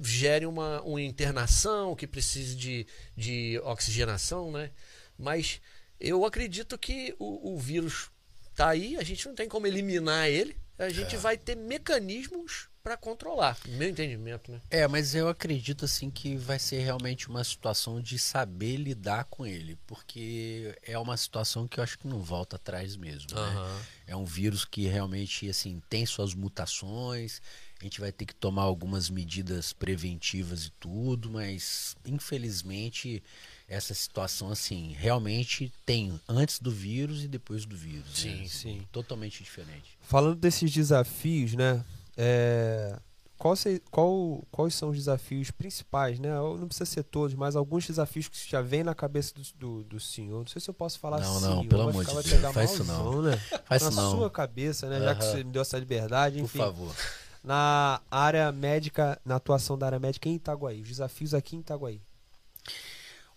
gere uma, uma internação, que precise de, de oxigenação, né? Mas eu acredito que o, o vírus tá aí, a gente não tem como eliminar ele, a gente vai ter mecanismos para controlar, no meu entendimento, né? É, mas eu acredito assim que vai ser realmente uma situação de saber lidar com ele, porque é uma situação que eu acho que não volta atrás mesmo, né? É um vírus que realmente assim tem suas mutações. A gente vai ter que tomar algumas medidas preventivas e tudo, mas infelizmente essa situação assim realmente tem antes do vírus e depois do vírus. Sim, né? sim. Totalmente diferente. Falando desses desafios, né? é, qual, se- qual- quais são os desafios principais, né? Ou Não precisa ser todos, mas alguns desafios que já vem na cabeça do, do, do senhor. Não sei se eu posso falar Não, assim. não, pelo amor de Deus, faz isso não. malzão, Né? Faz na isso não. sua cabeça, né? Já que você me deu essa liberdade, Por enfim. favor. Na área médica, na atuação da área médica em Itaguaí. Os desafios aqui em Itaguaí.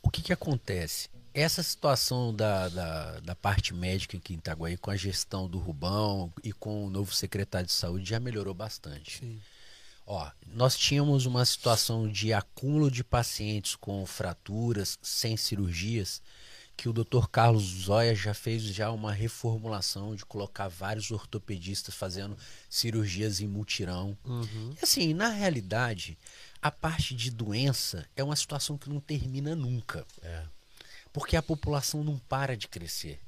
O que, que acontece? Essa situação da, da, da parte médica aqui em Itaguaí, com a gestão do Rubão e com o novo secretário de saúde, já melhorou bastante. Sim. Ó, nós tínhamos uma situação de acúmulo de pacientes com fraturas, sem cirurgias, que o Dr. Carlos Zóia já fez já uma reformulação de colocar vários ortopedistas fazendo cirurgias em mutirão. Uhum. E assim, na realidade, a parte de doença é uma situação que não termina nunca. Porque a população não para de crescer.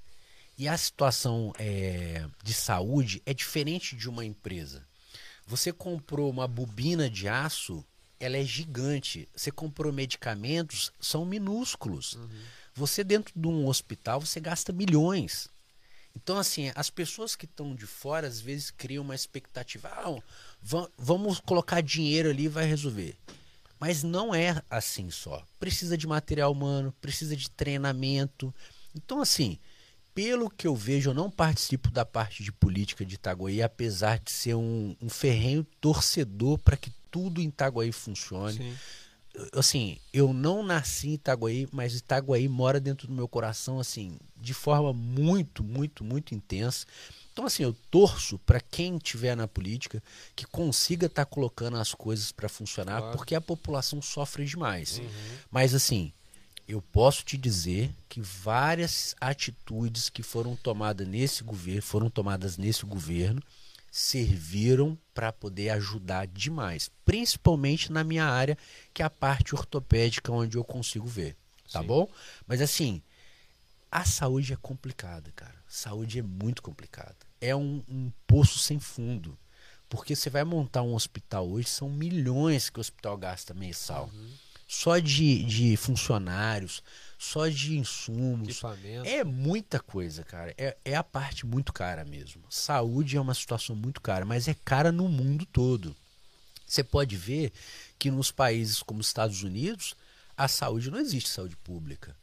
E a situação é, de saúde é diferente de uma empresa. Você comprou uma bobina de aço, ela é gigante. Você comprou medicamentos, são minúsculos. Você dentro de um hospital, você gasta milhões. Então, assim, as pessoas que estão de fora, às vezes, criam uma expectativa. Ah, va- vamos colocar dinheiro ali e vai resolver. Mas não é assim só. Precisa de material humano, precisa de treinamento. Então, assim, pelo que eu vejo, eu não participo da parte de política de Itaguaí, apesar de ser um, um ferrenho torcedor para que tudo em Itaguaí funcione Sim. Assim, eu não nasci em Itaguaí, mas Itaguaí mora dentro do meu coração, assim, de forma muito, muito, muito intensa. Então, assim, eu torço para quem estiver na política que consiga estar colocando as coisas para funcionar, Claro. porque a população sofre demais. Uhum. Mas, assim, eu posso te dizer que várias atitudes que foram tomadas nesse governo, foram tomadas nesse governo, serviram para poder ajudar demais, principalmente na minha área, que é a parte ortopédica, onde eu consigo ver, tá Sim. bom? Mas assim, a saúde é complicada, cara. Saúde é muito complicada. É um, um poço sem fundo. Porque você vai montar um hospital hoje, são milhões que o hospital gasta mensal. Só de, de funcionários, só de insumos. É muita coisa, cara. É, é a parte muito cara mesmo. Saúde é uma situação muito cara, mas é cara no mundo todo. Você pode ver que nos países como os Estados Unidos, a saúde não existe saúde pública.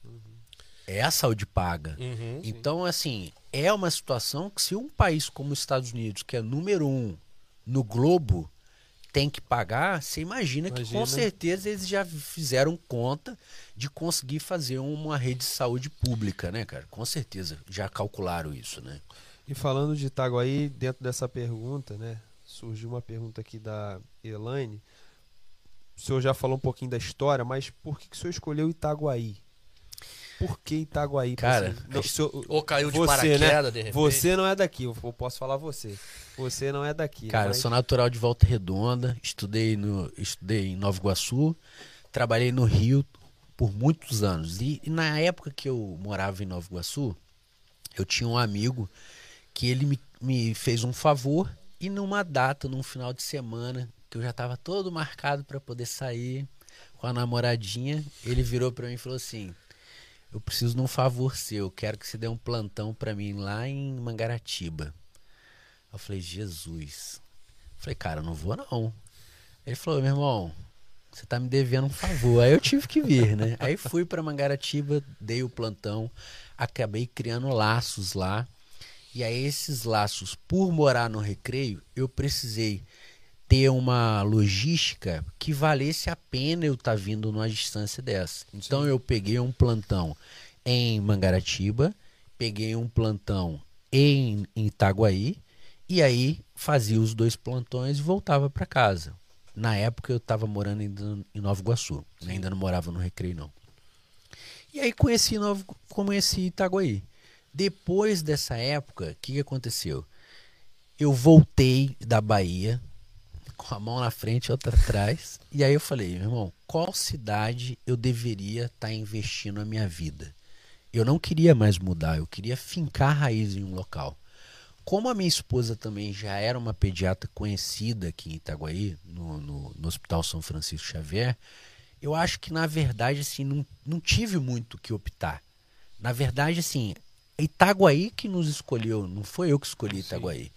É a saúde paga. Uhum. Então, assim, é uma situação que se um país como os Estados Unidos, que é número um no globo, tem que pagar, você imagina, que Imagina. com certeza eles já fizeram conta de conseguir fazer uma rede de saúde pública, né, cara? Com certeza, já calcularam isso, né? E falando de Itaguaí, dentro dessa pergunta, né? Surgiu uma pergunta aqui da Elaine. O senhor já falou um pouquinho da história, mas por que, que o senhor escolheu Itaguaí? Por que Itaguaí? Cara, não, Ou caiu de Você, paraquedas, né? de repente. você não é daqui, eu eu posso falar você. Você não é daqui. Cara, eu mas- sou natural de Volta Redonda, estudei, no, estudei em Nova Iguaçu, trabalhei no Rio por muitos anos. E, e na época que eu morava em Nova Iguaçu, eu tinha um amigo que ele me, me fez um favor e numa data, num final de semana, que eu já estava todo marcado para poder sair com a namoradinha, ele virou para mim e falou assim: Eu preciso de um favor seu, eu quero que você dê um plantão para mim lá em Mangaratiba. Eu falei, Jesus. Eu falei, cara, não vou não. Ele falou, meu irmão, você tá me devendo um favor. Aí eu tive que vir, né? Aí fui pra Mangaratiba, dei o plantão, acabei criando laços lá. E aí esses laços, por morar no recreio, eu precisei ter uma logística que valesse a pena eu estar vindo numa distância dessa. Então eu peguei um plantão em Mangaratiba, peguei um plantão em, em Itaguaí e aí fazia os dois plantões e voltava para casa. Na época eu estava morando em Nova Iguaçu, né? ainda não morava no Recreio não. E aí conheci Novo, conheci Itaguaí. Depois dessa época, o que, que aconteceu? Eu voltei da Bahia com a mão na frente e outra atrás. E aí eu falei, meu irmão, qual cidade eu deveria estar investindo a minha vida? Eu não queria mais mudar, eu queria fincar raiz em um local. Como a minha esposa também já era uma pediatra conhecida aqui em Itaguaí, no, no, no Hospital São Francisco Xavier, eu acho que na verdade assim não, não tive muito o que optar. Na verdade, assim, Itaguaí que nos escolheu, não foi eu que escolhi Itaguaí.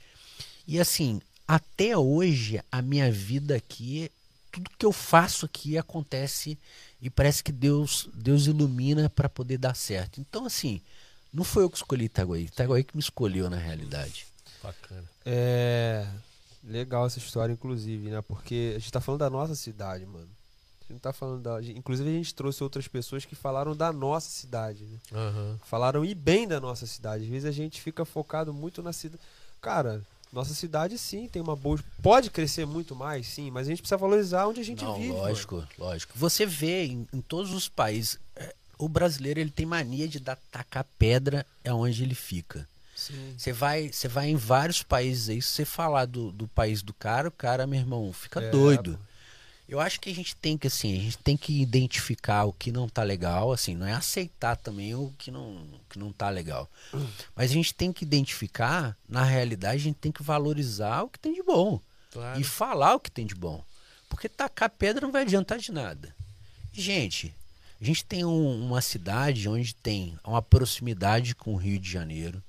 E assim, até hoje, a minha vida aqui, tudo que eu faço aqui acontece e parece que Deus, Deus ilumina para poder dar certo. Então, assim, não foi eu que escolhi Itaguaí, Itaguaí que me escolheu na realidade. Bacana. É. Legal essa história, inclusive, né? Porque a gente tá falando da nossa cidade, mano. A gente não tá falando da. Inclusive, a gente trouxe outras pessoas que falaram da nossa cidade, né? Aham. Falaram e bem da nossa cidade. Às vezes a gente fica focado muito na cidade. Cara, nossa cidade sim tem uma boa. Pode crescer muito mais, sim, mas a gente precisa valorizar onde a gente Não, vive. mano. lógico, lógico. Você vê em, em todos os países, é, o brasileiro ele tem mania de dar, tacar pedra é onde ele fica. Você vai, você vai em vários países aí, se você falar do, do país do cara, o cara, meu irmão, fica É, doido. Eu acho que a gente tem que, assim, a gente tem que identificar o que não tá legal, assim, não é aceitar também o que não, que não tá legal. Mas a gente tem que identificar, na realidade, a gente tem que valorizar o que tem de bom. Claro. E falar o que tem de bom. Porque tacar pedra não vai adiantar de nada. Gente, a gente tem um- uma cidade onde tem uma proximidade com o Rio de Janeiro.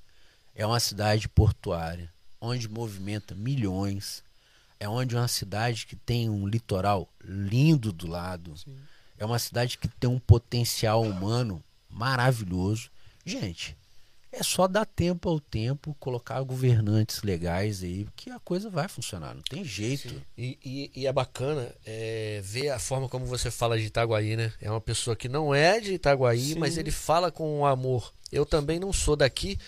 É uma cidade portuária, onde movimenta milhões. É onde é uma cidade que tem um litoral lindo do lado. É uma cidade que tem um potencial humano maravilhoso. Gente, é só dar tempo ao tempo, colocar governantes legais aí, que a coisa vai funcionar. Não tem jeito. E, e- e é bacana é, ver a forma como você fala de Itaguaí, né? É uma pessoa que não é de Itaguaí, Sim. mas ele fala com amor. Eu também não sou daqui,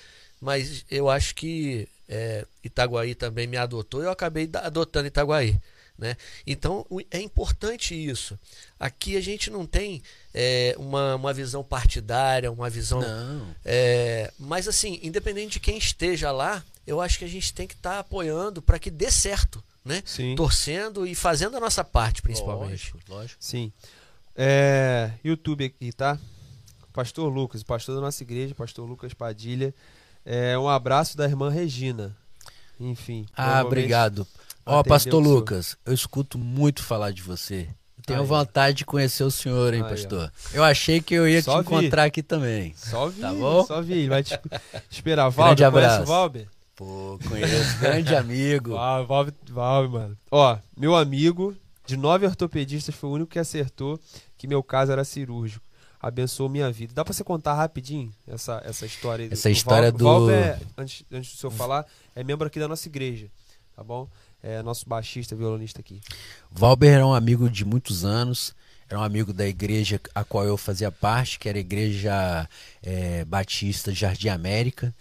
mas eu acho que é, Itaguaí também me adotou. Eu acabei adotando Itaguaí. Né? Então é importante isso. Aqui a gente não tem é, uma, uma visão partidária, uma visão Não. é, mas assim, independente de quem esteja lá, eu acho que a gente tem que estar apoiando para que dê certo, né? Sim. Torcendo e fazendo a nossa parte, principalmente. Lógico, lógico. Sim. É, YouTube aqui, tá? Pastor Lucas, pastor da nossa igreja, pastor Lucas Padilha. É, um abraço da irmã Regina. Enfim. Ah, obrigado. Ó, pastor. Lucas, eu escuto muito falar de você. Tenho Aí. vontade de conhecer o senhor, hein, Aí, ó. pastor? Eu achei que eu ia Só te vi. encontrar aqui também. Só vi, Tá bom? só vi. Vai te esperar. Valber, conhece abraço. o Valber? Pô, conheço, grande amigo. Valber, Valber, Valber, mano. Ó, meu amigo, de nove ortopedistas, foi o único que acertou que meu caso era cirúrgico. Abençoou minha vida. Dá pra você contar rapidinho essa, essa história? Essa O história Val- do- Valber, é, antes, antes do senhor falar, é membro aqui da nossa igreja, tá bom? É nosso baixista, violonista aqui. Valber era um amigo de muitos anos, era um amigo da igreja a qual eu fazia parte, que era a igreja eh, Batista Jardim América,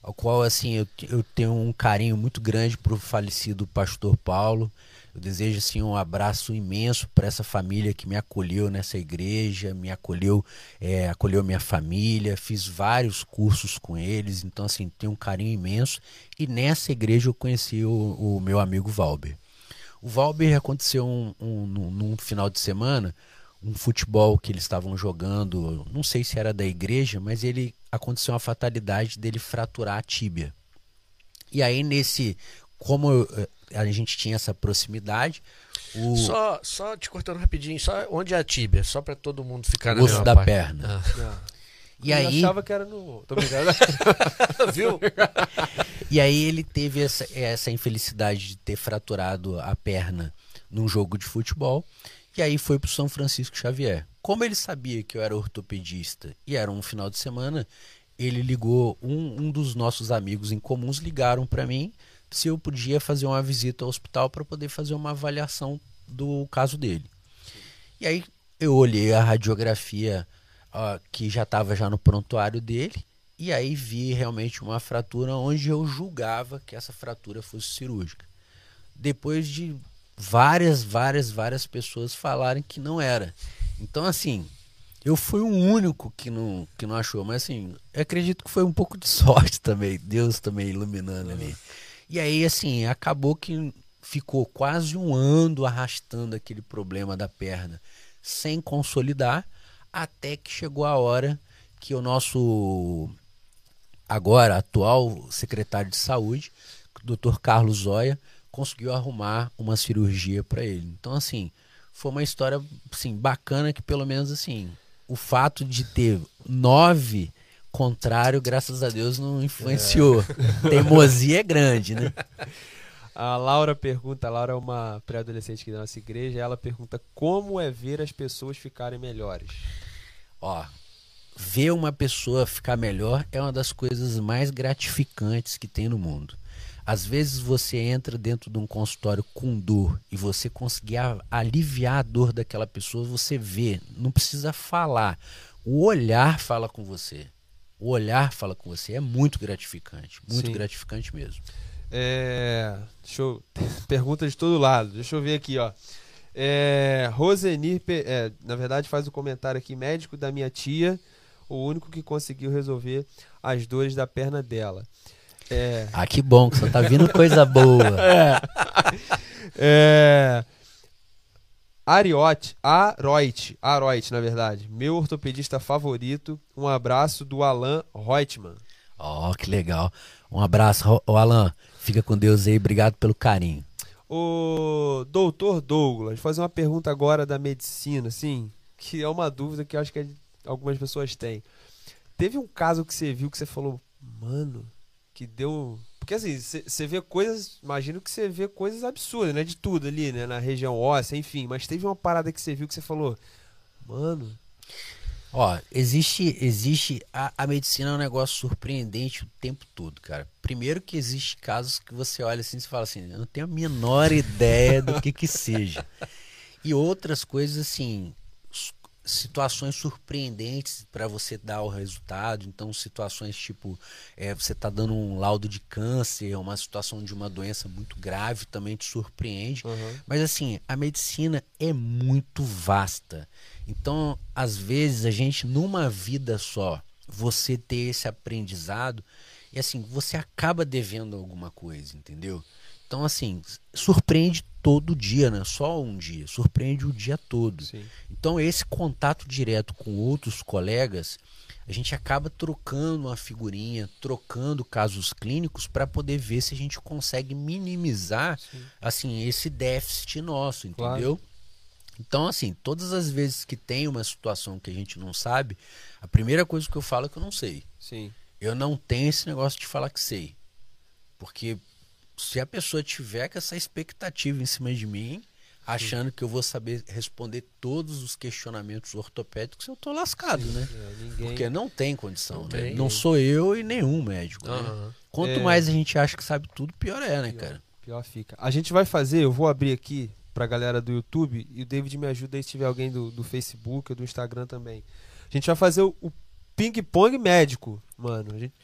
ao qual assim eu, eu tenho um carinho muito grande pro falecido pastor Paulo. Eu desejo assim um abraço imenso para essa família que me acolheu nessa igreja, me acolheu, eh, acolheu minha família, fiz vários cursos com eles, então assim tenho um carinho imenso. E nessa igreja eu conheci o, o meu amigo Valber. O Valber aconteceu um, um- num, num final de semana, um futebol que eles estavam jogando, não sei se era da igreja, mas ele aconteceu uma fatalidade dele fraturar a tíbia. E aí nesse, como eu- a gente tinha essa proximidade, o Só, só te cortando rapidinho, só onde é a tíbia? Só para todo mundo ficar na osso mesma da parte. perna. E Eu aí, achava que era no. Tô brincando. Ah, viu? E aí ele teve essa, essa infelicidade de ter fraturado a perna num jogo de futebol. E aí foi pro São Francisco Xavier. Como ele sabia que eu era ortopedista e era um final de semana, ele ligou, um, um dos nossos amigos em comuns ligaram para mim se eu podia fazer uma visita ao hospital para poder fazer uma avaliação do caso dele. E aí eu olhei a radiografia que já estava já no prontuário dele e aí vi realmente uma fratura onde eu julgava que essa fratura fosse cirúrgica. Depois de várias, várias, várias pessoas falarem que não era. Então assim, eu fui o único que não, que não achou, mas assim, acredito que foi um pouco de sorte também, Deus também iluminando ali. E aí assim, acabou que ficou quase um ano arrastando aquele problema da perna sem consolidar, até que chegou a hora que o nosso agora atual secretário de saúde, Dr. Carlos Zóia, conseguiu arrumar uma cirurgia para ele. Então assim, foi uma história assim bacana que pelo menos assim, o fato de ter nove contrário, graças a Deus, não influenciou. Teimosia é grande, né? A Laura pergunta, a Laura é uma pré-adolescente aqui da nossa igreja, ela pergunta como é ver as pessoas ficarem melhores. Ó, ver uma pessoa ficar melhor é uma das coisas mais gratificantes que tem no mundo. Às vezes você entra dentro de um consultório com dor e você conseguir aliviar a dor daquela pessoa, você vê, não precisa falar. O olhar fala com você. O olhar fala com você. É muito gratificante. Muito Sim. gratificante mesmo. É, deixa eu, pergunta de todo lado. Deixa eu ver aqui, ó. É, Rosenir, é, na verdade, faz o um comentário aqui: médico da minha tia, o único que conseguiu resolver as dores da perna dela. É... Ah, que bom, que só tá vindo coisa boa. é. É... Ariote, Aroit, Aroit, na verdade. Meu ortopedista favorito. Um abraço do Alan Reutemann. Ó, oh, que legal. Um abraço, o Alan. Fica com Deus aí, obrigado pelo carinho. O doutor Douglas, fazer uma pergunta agora da medicina, assim, que é uma dúvida que eu acho que algumas pessoas têm. Teve um caso que você viu que você falou, mano, que deu. Porque assim, você vê coisas. Imagino que você vê coisas absurdas, né? De tudo ali, né? Na região óssea, enfim. Mas teve uma parada que você viu que você falou, mano, Ó, existe, existe a, a, medicina é um negócio surpreendente o tempo todo, cara. Primeiro que existe casos que você olha assim e fala assim, eu não tenho a menor ideia do que que seja. E outras coisas assim, situações surpreendentes para você dar o resultado. Então, situações tipo é, você está dando um laudo de câncer, uma situação de uma doença muito grave também te surpreende. Uhum. Mas assim, a medicina é muito vasta. Então, às vezes, a gente, numa vida só, você ter esse aprendizado, e assim, você acaba devendo alguma coisa, entendeu? Então, assim, surpreende todo dia, né? Só um dia, surpreende o dia todo. Sim. Então, esse contato direto com outros colegas, a gente acaba trocando uma figurinha, trocando casos clínicos para poder ver se a gente consegue minimizar, Sim. assim, esse déficit nosso, entendeu? Claro. Então, assim, todas as vezes que tem uma situação que a gente não sabe, a primeira coisa que eu falo é que eu não sei. Sim. Eu não tenho esse negócio de falar que sei. Porque se a pessoa tiver com essa expectativa em cima de mim, achando que eu vou saber responder todos os questionamentos ortopédicos, eu tô lascado, né? É, ninguém... Porque não tem condição, não, né? não sou eu e nenhum médico. Uhum. Né? Quanto é... mais a gente acha que sabe tudo, pior é, né, pior, cara? Pior fica. A gente vai fazer, eu vou abrir aqui pra galera do YouTube e o David me ajuda aí se tiver alguém do, do Facebook ou do Instagram também. A gente vai fazer o, o ping-pong médico, mano. A gente,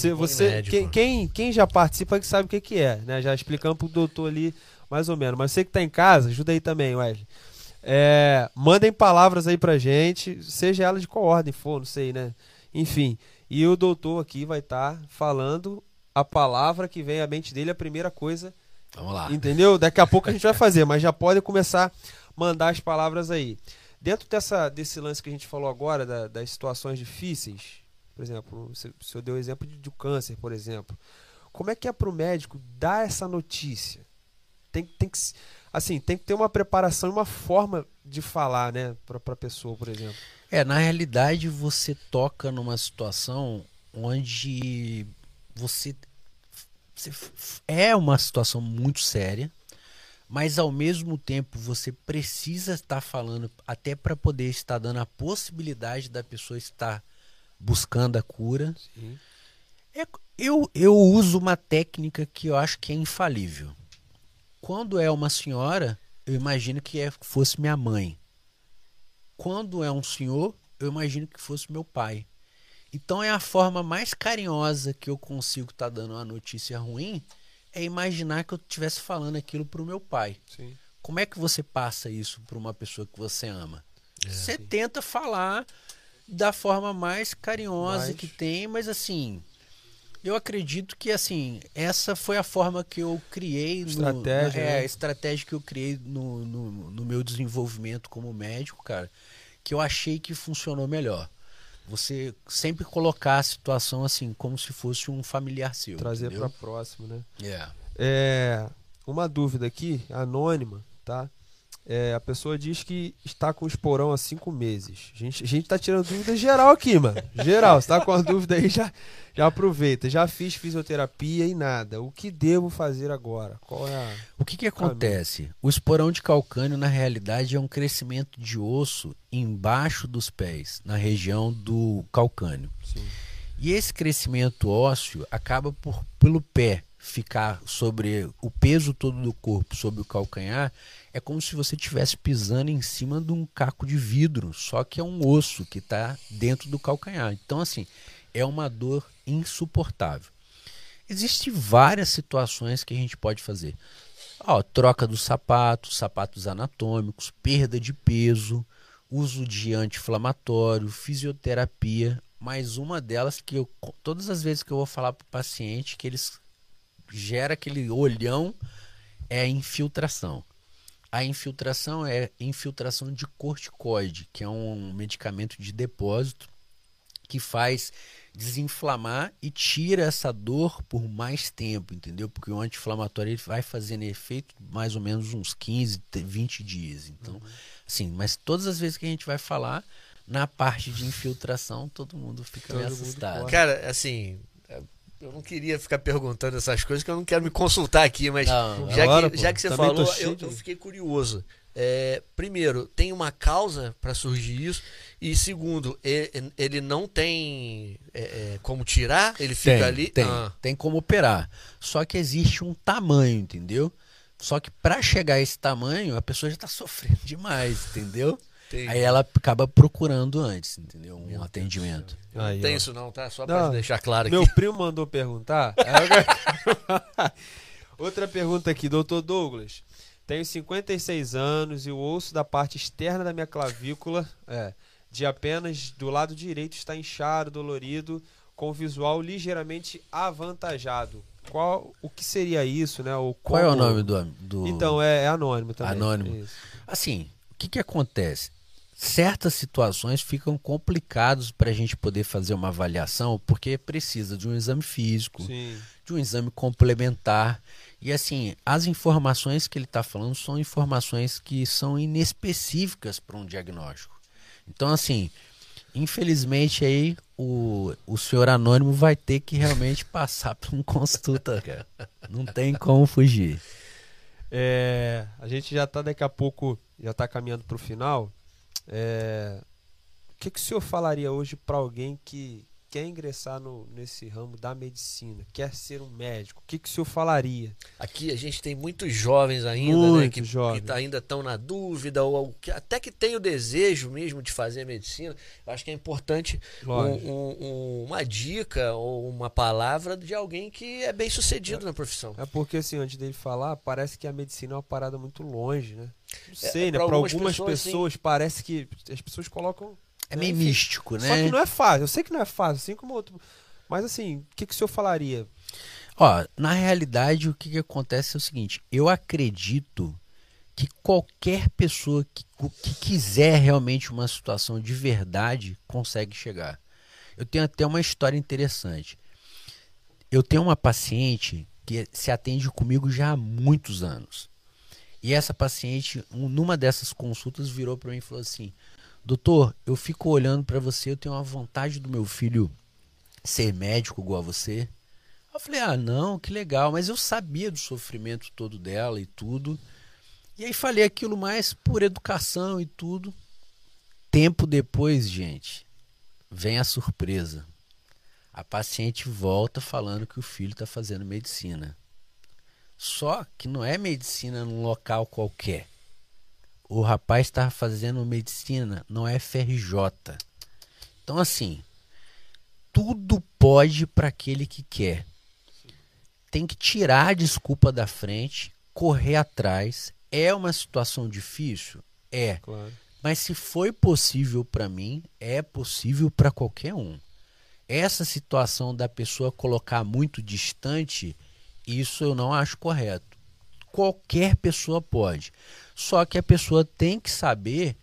se você, médico. Quem, quem, quem, já participa que sabe o que, que é, né? Já explicando pro doutor ali mais ou menos. Mas você que tá em casa, ajuda aí também, Wesley. É, mandem palavras aí pra gente, seja ela de qual ordem for, não sei, né? Enfim. E o doutor aqui vai estar tá falando a palavra que vem à mente dele, a primeira coisa Vamos lá. Entendeu? Daqui a pouco a gente vai fazer, mas já pode começar a mandar as palavras aí. Dentro dessa, desse lance que a gente falou agora, da, das situações difíceis, por exemplo, o senhor deu o exemplo de, de câncer, por exemplo. Como é que é para o médico dar essa notícia? Tem, tem que assim, tem que ter uma preparação e uma forma de falar, né, para a pessoa, por exemplo. É, na realidade você toca numa situação onde você é uma situação muito séria, mas ao mesmo tempo você precisa estar falando até para poder estar dando a possibilidade da pessoa estar buscando a cura. É, eu, eu uso uma técnica que eu acho que é infalível. Quando é uma senhora, eu imagino que é, fosse minha mãe. Quando é um senhor, eu imagino que fosse meu pai. Então é a forma mais carinhosa que eu consigo estar tá dando uma notícia ruim é imaginar que eu estivesse falando aquilo para o meu pai. Sim. Como é que você passa isso para uma pessoa que você ama? É, você sim. tenta falar da forma mais carinhosa mas... que tem, mas assim, eu acredito que assim essa foi a forma que eu criei estratégia, no, é, né? estratégia que eu criei no, no, no meu desenvolvimento como médico, cara, que eu achei que funcionou melhor. Você sempre colocar a situação assim, como se fosse um familiar seu. Trazer para próximo, né? Yeah. É. Uma dúvida aqui, anônima, tá? É, a pessoa diz que está com o esporão há cinco meses. A gente, a gente tá tirando dúvida geral aqui, mano. Geral, se tá com a dúvida aí, já, já aproveita. Já fiz fisioterapia e nada. O que devo fazer agora? Qual é a... O que, que acontece? O esporão de calcânio, na realidade, é um crescimento de osso embaixo dos pés, na região do calcânio. Sim. E esse crescimento ósseo acaba por, pelo pé ficar sobre o peso todo do corpo sobre o calcanhar, é como se você estivesse pisando em cima de um caco de vidro, só que é um osso que está dentro do calcanhar. Então, assim, é uma dor insuportável. Existem várias situações que a gente pode fazer. Ó, troca dos sapatos, sapatos anatômicos, perda de peso, uso de anti-inflamatório, fisioterapia. Mais uma delas que eu, todas as vezes que eu vou falar para o paciente que eles gera aquele olhão é a infiltração. A infiltração é infiltração de corticoide, que é um medicamento de depósito que faz desinflamar e tira essa dor por mais tempo, entendeu? Porque o anti-inflamatório ele vai fazendo efeito mais ou menos uns 15, 20 dias. Então, uhum. assim, mas todas as vezes que a gente vai falar na parte de infiltração, todo mundo fica todo assustado. Cara, assim, eu não queria ficar perguntando essas coisas, que eu não quero me consultar aqui, mas não, já, agora, que, já que você falou, eu, eu, fiquei curioso. É, primeiro, tem uma causa para surgir isso? E segundo, ele, ele não tem é, é, como tirar? Ele fica tem, ali? Tem, ah. tem como operar. Só que existe um tamanho, entendeu? Só que para chegar a esse tamanho, a pessoa já está sofrendo demais, entendeu? Entendi. Aí ela acaba procurando antes, entendeu? Um Meu atendimento. Aí, não tem ó. isso não, tá? Só para deixar claro Meu aqui. primo mandou perguntar. Outra pergunta aqui, doutor Douglas. Tenho 56 anos e o osso da parte externa da minha clavícula, é, de apenas do lado direito, está inchado, dolorido, com visual ligeiramente avantajado. Qual, o que seria isso, né? O Qual é o nome do, do... Então, é, é anônimo também. Anônimo. Isso. Assim, o que, que acontece? Certas situações ficam complicados para a gente poder fazer uma avaliação, porque precisa de um exame físico, Sim. de um exame complementar. E assim, as informações que ele está falando são informações que são inespecíficas para um diagnóstico. Então, assim, infelizmente aí o, o senhor anônimo vai ter que realmente passar por um consulta, cara. Não tem como fugir. É, a gente já está daqui a pouco, já está caminhando para o final. É, o que, que o senhor falaria hoje para alguém que quer ingressar no, nesse ramo da medicina, quer ser um médico, o que, que o senhor falaria? Aqui a gente tem muitos jovens ainda, Muito né, que, jovens. que ainda estão na dúvida, ou, que, até que tem o desejo mesmo de fazer medicina. Eu acho que é importante um, um, uma dica ou uma palavra de alguém que é bem sucedido é, na profissão. É porque, assim, antes dele falar, parece que a medicina é uma parada muito longe, né? Não sei, é, né? Para algumas, algumas, pessoas, pessoas assim... parece que as pessoas colocam é meio Enfim, místico, né? Só que não é fácil. Eu sei que não é fácil, assim como outro. Mas assim, o que, que o senhor falaria? Ó, na realidade, o que, que acontece é o seguinte: eu acredito que qualquer pessoa que, que quiser realmente uma situação de verdade consegue chegar. Eu tenho até uma história interessante. Eu tenho uma paciente que se atende comigo já há muitos anos. E essa paciente, numa dessas consultas, virou para mim e falou assim: Doutor, eu fico olhando para você, eu tenho uma vontade do meu filho ser médico igual a você. Eu falei, ah, não, que legal, mas eu sabia do sofrimento todo dela e tudo. E aí falei aquilo mais por educação e tudo. Tempo depois, gente, vem a surpresa. A paciente volta falando que o filho está fazendo medicina. Só que não é medicina num local qualquer o rapaz estava fazendo medicina, não é FRJ. Então, assim, tudo pode para aquele que quer. Tem que tirar a desculpa da frente, correr atrás. É uma situação difícil? É. Claro. Mas se foi possível para mim, é possível para qualquer um. Essa situação da pessoa colocar muito distante, isso eu não acho correto. Qualquer pessoa pode. Só que a pessoa tem que saber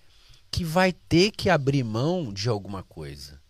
que vai ter que abrir mão de alguma coisa.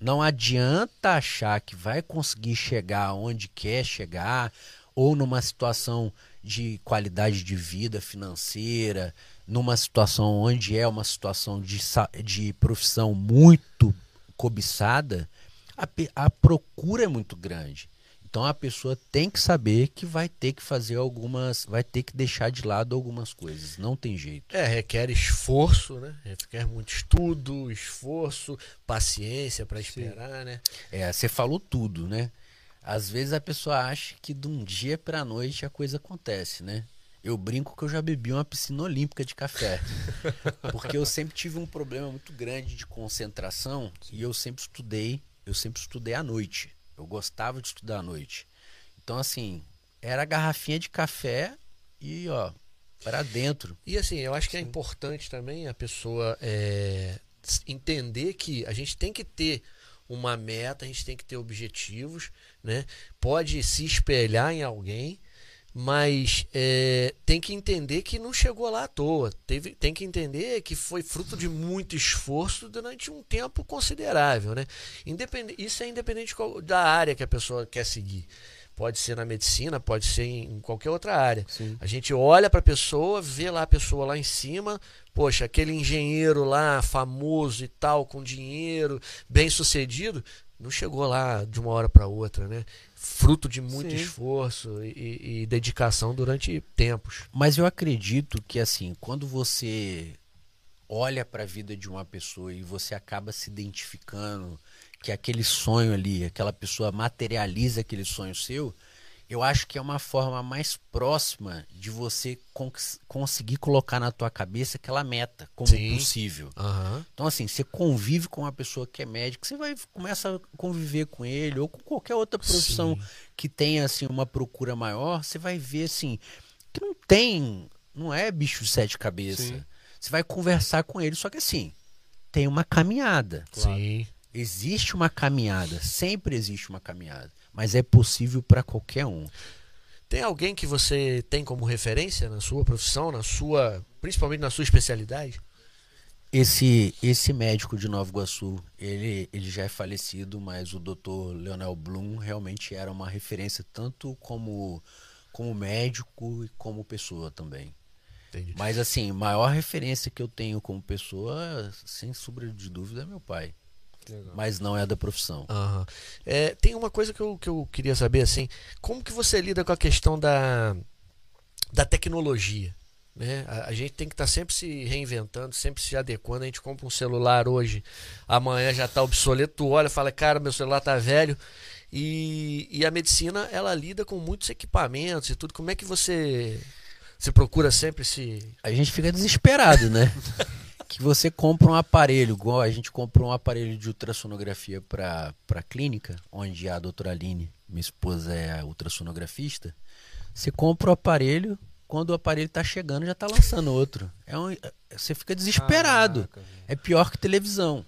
Não adianta achar que vai conseguir chegar onde quer chegar ou numa situação de qualidade de vida financeira, numa situação onde é uma situação de, de profissão muito cobiçada, a, a procura é muito grande. Então a pessoa tem que saber que vai ter que fazer algumas, vai ter que deixar de lado algumas coisas. Não tem jeito. É, requer esforço, né? Requer muito estudo, esforço, paciência para esperar, né? É, você falou tudo, né? Às vezes a pessoa acha que de um dia pra noite a coisa acontece, né? Eu brinco que eu já bebi uma piscina olímpica de café. Porque eu sempre tive um problema muito grande de concentração e eu sempre estudei, eu sempre estudei à noite. Eu gostava de estudar à noite. Então assim, era a garrafinha de café e ó, para dentro. E assim, eu acho que é importante também a pessoa é, entender que a gente tem que ter uma meta, a gente tem que ter objetivos, né? Pode se espelhar em alguém, mas é, tem que entender que não chegou lá à toa. Teve, tem que entender que foi fruto de muito esforço durante um tempo considerável, né? Isso é independente da área que a pessoa quer seguir. Pode ser na medicina, pode ser em qualquer outra área. Sim. A gente olha para a pessoa, vê lá a pessoa lá em cima, poxa, aquele engenheiro lá famoso e tal, com dinheiro, bem sucedido, não chegou lá de uma hora para outra, né? Fruto de muito Sim. esforço e, e- e dedicação durante tempos. Mas eu acredito que assim, quando você olha para a vida de uma pessoa e você acaba se identificando que aquele sonho ali, aquela pessoa materializa aquele sonho seu, eu acho que é uma forma mais próxima de você cons- conseguir colocar na tua cabeça aquela meta como Sim. possível. Aham. Então, assim, você convive com uma pessoa que é médico, você vai começa a conviver com ele, ou com qualquer outra profissão que tenha, assim, uma procura maior, você vai ver, assim, que não tem, não é bicho de sete cabeças. Sim. Você vai conversar com ele, só que assim, tem uma caminhada. Sim. Existe uma caminhada, sempre existe uma caminhada, mas é possível para qualquer um. Tem alguém que você tem como referência na sua profissão, na sua, principalmente na sua especialidade? Esse esse médico de Nova Iguaçu, ele, ele já é falecido, mas o Dr. Leonel Blum realmente era uma referência tanto como como médico e como pessoa também. Entendi. Mas assim, maior referência que eu tenho como pessoa, sem sombra de dúvida, é meu pai. Legal. Mas não é da profissão. Aham. É, tem uma coisa que eu, que eu queria saber, assim, como que você lida com a questão da, da tecnologia? Né? A, a gente tem que estar sempre se reinventando, sempre se adequando. A gente compra um celular hoje, amanhã já está obsoleto, tu olha e fala, cara, meu celular tá velho. E, e a medicina, ela lida com muitos equipamentos e tudo. Como é que você, você procura sempre se... A gente fica desesperado, né? que você compra um aparelho, igual a gente comprou um aparelho de ultrassonografia para a clínica, onde a doutora Aline, minha esposa, é a ultrassonografista. Você compra o aparelho, quando o aparelho tá chegando, já tá lançando outro. É um, você fica desesperado. Caraca. É pior que televisão.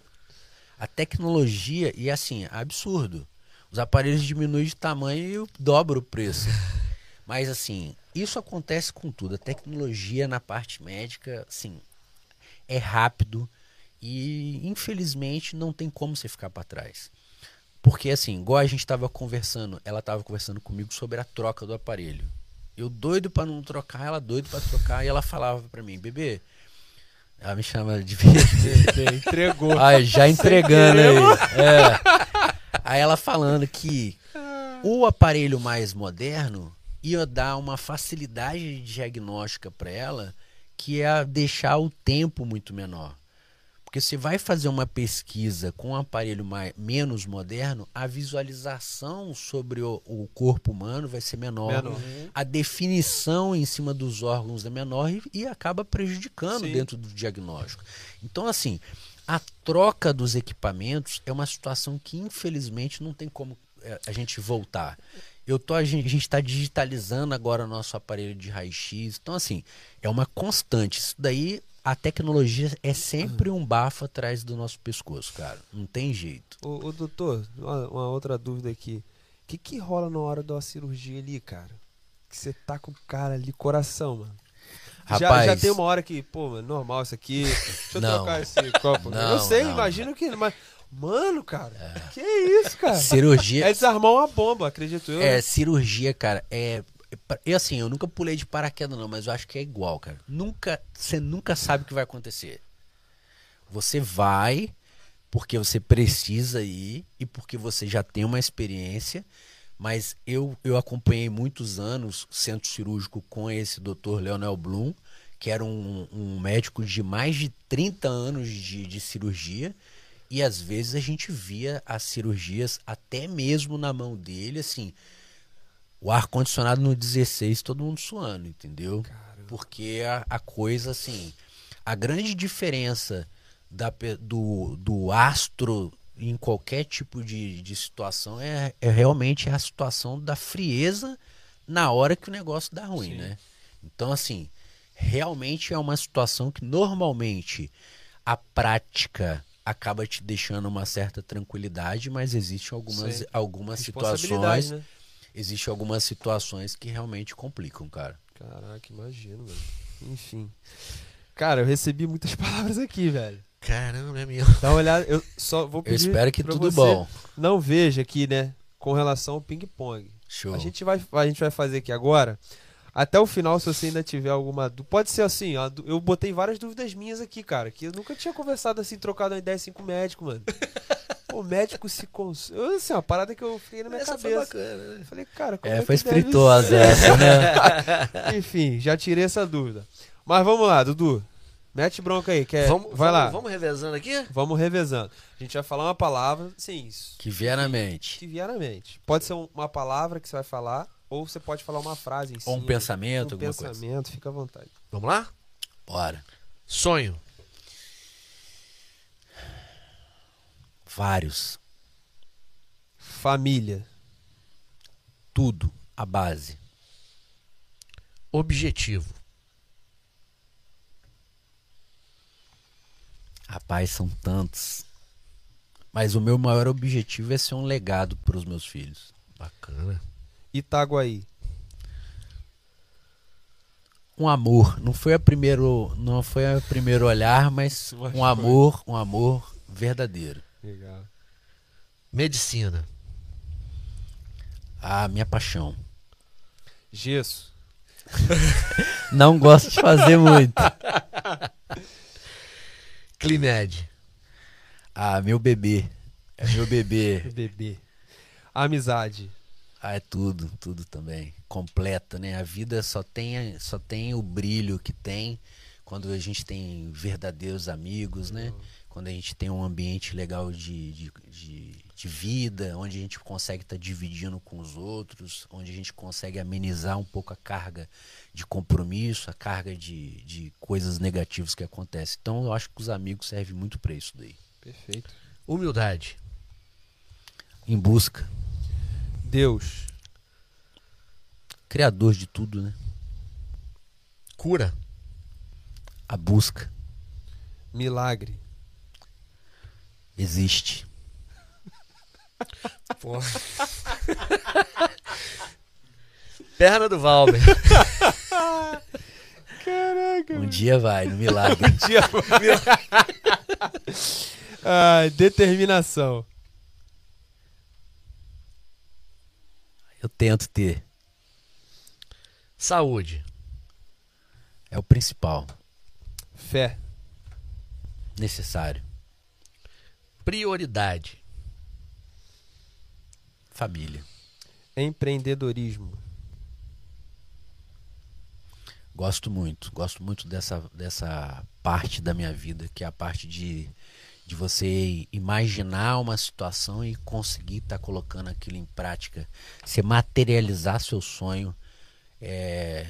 A tecnologia, e assim, absurdo. Os aparelhos diminuem de tamanho e dobra o preço. Mas assim, isso acontece com tudo. A tecnologia na parte médica, assim, é rápido e infelizmente não tem como você ficar para trás. Porque assim, igual a gente estava conversando, ela estava conversando comigo sobre a troca do aparelho. Eu doido para não trocar, ela doido para trocar e ela falava para mim, bebê, ela me chama de Bebê, Entregou. ah, já entregando aí. É. Aí ela falando que o aparelho mais moderno ia dar uma facilidade diagnóstica para ela, que é deixar o tempo muito menor. Porque você vai fazer uma pesquisa com um aparelho mais, menos moderno, a visualização sobre o, o corpo humano vai ser menor. Menor. A definição em cima dos órgãos é menor e, e acaba prejudicando Sim. dentro do diagnóstico. Então, assim, a troca dos equipamentos é uma situação que, infelizmente, não tem como é, a gente voltar. Eu tô, a gente está digitalizando agora nosso aparelho de raio-x. Então, assim, é uma constante. Isso daí, a tecnologia é sempre um bafo atrás do nosso pescoço, cara. Não tem jeito. Ô, ô, doutor, uma, uma outra dúvida aqui. O que que rola na hora da cirurgia ali, cara? Que você tá com o cara ali, coração, mano. Já, Rapaz. já tem uma hora que, pô, mano, normal isso aqui. Deixa eu Não. trocar esse copo. Não, eu sei, não. imagino que. Mas, mano, cara, que isso, cara? Cirurgia. É desarmar uma bomba, acredito eu. É, cirurgia, cara, é. E assim, eu nunca pulei de paraquedas, não, mas eu acho que é igual, cara. Nunca, você nunca sabe o que vai acontecer. Você vai porque você precisa ir e porque você já tem uma experiência. Mas eu, eu acompanhei muitos anos centro cirúrgico com esse Dr. Leonel Blum, que era um, um médico de mais de 30 anos de, de cirurgia. E às vezes a gente via as cirurgias até mesmo na mão dele, assim, o ar-condicionado no 16, todo mundo suando, entendeu? Caramba. Porque a, a, coisa, assim, a grande diferença da, do, do astro em qualquer tipo de, de situação é, é realmente a situação da frieza na hora que o negócio dá ruim, Sim. né? Então, assim, realmente é uma situação que normalmente a prática acaba te deixando uma certa tranquilidade, mas existem algumas, algumas situações. Né? Existem algumas situações que realmente complicam, cara. Caraca, imagino, velho. Enfim. Cara, eu recebi muitas palavras aqui, velho. Caramba, é meu. Dá uma olhada, eu só vou pedir. Eu espero que tudo bom. Não veja aqui, né? Com relação ao ping-pong. Show. A gente, vai, a gente vai fazer aqui agora. Até o final, se você ainda tiver alguma dúvida. Pode ser assim, ó. Eu botei várias dúvidas minhas aqui, cara. Que eu nunca tinha conversado assim, trocado uma ideia assim com o médico, mano. O médico se cons... Eu, assim, uma parada que eu fiquei na minha essa cabeça. Foi bacana, né? Falei, cara, como é, é foi espirituosa essa, né? Enfim, já tirei essa dúvida. Mas vamos lá, Dudu. Mete bronca aí, quer... vamos, vai vamos, lá. Vamos revezando aqui? Vamos revezando. A gente vai falar uma palavra, sim. Que vier na mente. Que vier na mente. Pode ser uma palavra que você vai falar ou você pode falar uma frase em Ou um pensamento, um alguma pensamento, coisa. fica à vontade. Vamos lá? Bora. Sonho. Vários. Família. Tudo. A base. Objetivo. Rapaz, são tantos. Mas o meu maior objetivo é ser um legado para os meus filhos. Bacana. Itaguaí? Um amor, não foi a primeiro, não foi a primeiro olhar, mas um amor, um amor verdadeiro. Legal. Medicina. A minha paixão. Gesso. não gosto de fazer muito. Climed. Ah, meu bebê. É meu bebê. bebê. Amizade. Ah, é tudo, tudo também. Completa, né? A vida só tem, só tem o brilho que tem quando a gente tem verdadeiros amigos, né? Uhum. Quando a gente tem um ambiente legal de, de, de, de vida, onde a gente consegue estar tá dividindo com os outros, onde a gente consegue amenizar um pouco a carga de compromisso, a carga de, de coisas negativas que acontecem. Então eu acho que os amigos servem muito para isso daí. Perfeito. Humildade. Em busca. Deus. Criador de tudo, né? Cura. A busca. Milagre. Existe. Porra. Perna do Valber. Caraca. Um dia vai, no milagre. um dia vai. ah, determinação. Eu tento ter. Saúde. É o principal. Fé. Necessário. Prioridade. Família. Empreendedorismo. Gosto muito, gosto muito dessa, dessa parte da minha vida, que é a parte de de você imaginar uma situação e conseguir estar tá colocando aquilo em prática, você materializar seu sonho, é,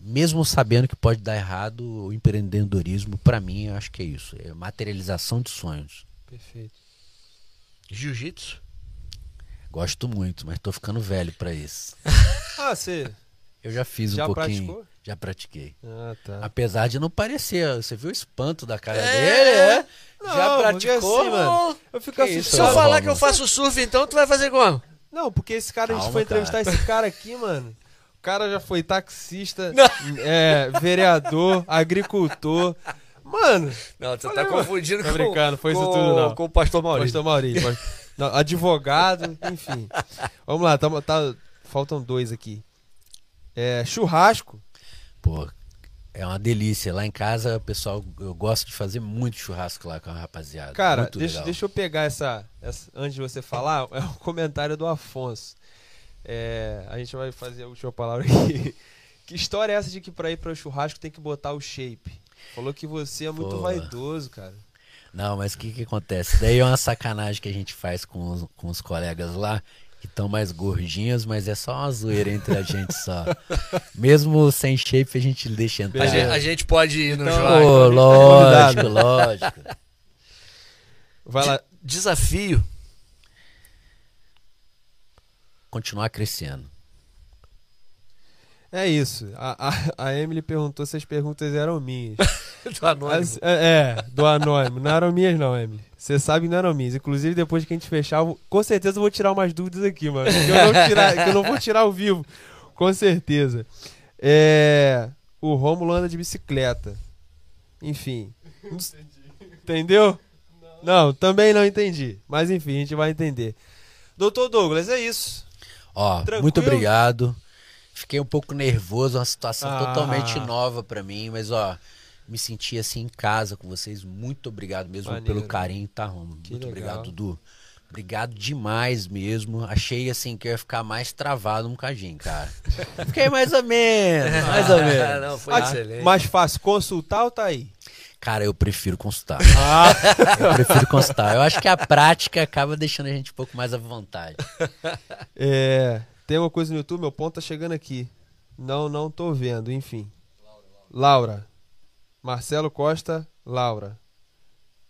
mesmo sabendo que pode dar errado, o empreendedorismo, para mim, eu acho que é isso, é materialização de sonhos. Perfeito. Jiu-jitsu? Gosto muito, mas tô ficando velho para isso. ah, você eu já fiz já um pouquinho. Praticou? Já pratiquei. Ah, tá. Apesar de não parecer, você viu o espanto da cara é, dele, é? Não, já praticou, assim, mano? Eu fico assim, Se eu falar que eu faço surf, então tu vai fazer como? Não, porque esse cara, Calma, a gente foi entrevistar cara. esse cara aqui, mano. O cara já foi taxista, é, vereador, agricultor. Mano. Não, você tá confundindo com, brincando, foi com, isso tudo, não. com o pastor Maurício. Pastor Maurício. não, advogado, enfim. Vamos lá, tá, tá, faltam dois aqui. É, churrasco. Pô, é uma delícia. Lá em casa, pessoal, eu gosto de fazer muito churrasco lá com a rapaziada. Cara, Muito deixa, legal. deixa eu pegar essa, essa- Antes de você falar, é um comentário do Afonso. É, a gente vai fazer a última palavra aqui. Que história é essa de que pra ir pro churrasco tem que botar o shape? Falou que você é muito Pô. vaidoso, cara. Não, mas o que que acontece? Daí é uma sacanagem que a gente faz com os, com os colegas lá, que estão mais gordinhos, mas é só uma zoeira entre a gente só. Mesmo sem shape, a gente deixa A entrar. gente, a gente pode ir no Então-. Pô, lógico, lógico. Vai lá. Desafio. Continuar crescendo. É isso. A, a, a Emily perguntou se as perguntas eram minhas. do anônimo. As- é, é, do anônimo. Não eram minhas, não, Emily. Você sabe que não eram minhas. Inclusive, depois que a gente fechar, eu- com certeza eu vou tirar umas dúvidas aqui, mano. Que eu não, tirar, que eu não vou tirar ao vivo. Com certeza. É. O Rômulo anda de bicicleta. Enfim. Entendeu? Não, também não entendi. Mas enfim, a gente vai entender. Doutor Douglas, é isso. Ó, Tranquilo? muito obrigado. Fiquei um pouco nervoso, uma situação Ah. totalmente nova pra mim, mas ó, me senti assim em casa com vocês. Muito obrigado mesmo Maneiro. pelo carinho, tá, Romo? Que Muito legal. obrigado, Dudu. Obrigado demais mesmo. Achei assim que eu ia ficar mais travado um bocadinho, cara. Fiquei mais ou menos, mais ou menos. Ah, não, foi Ah, excelente. Mais fácil consultar ou tá aí? Cara, eu prefiro consultar. Ah, Eu prefiro consultar. Eu acho que a prática acaba deixando a gente um pouco mais à vontade. É, tem uma coisa no YouTube, meu ponto tá chegando aqui. Não, não tô vendo, enfim. Laura. Marcelo Costa, Laura.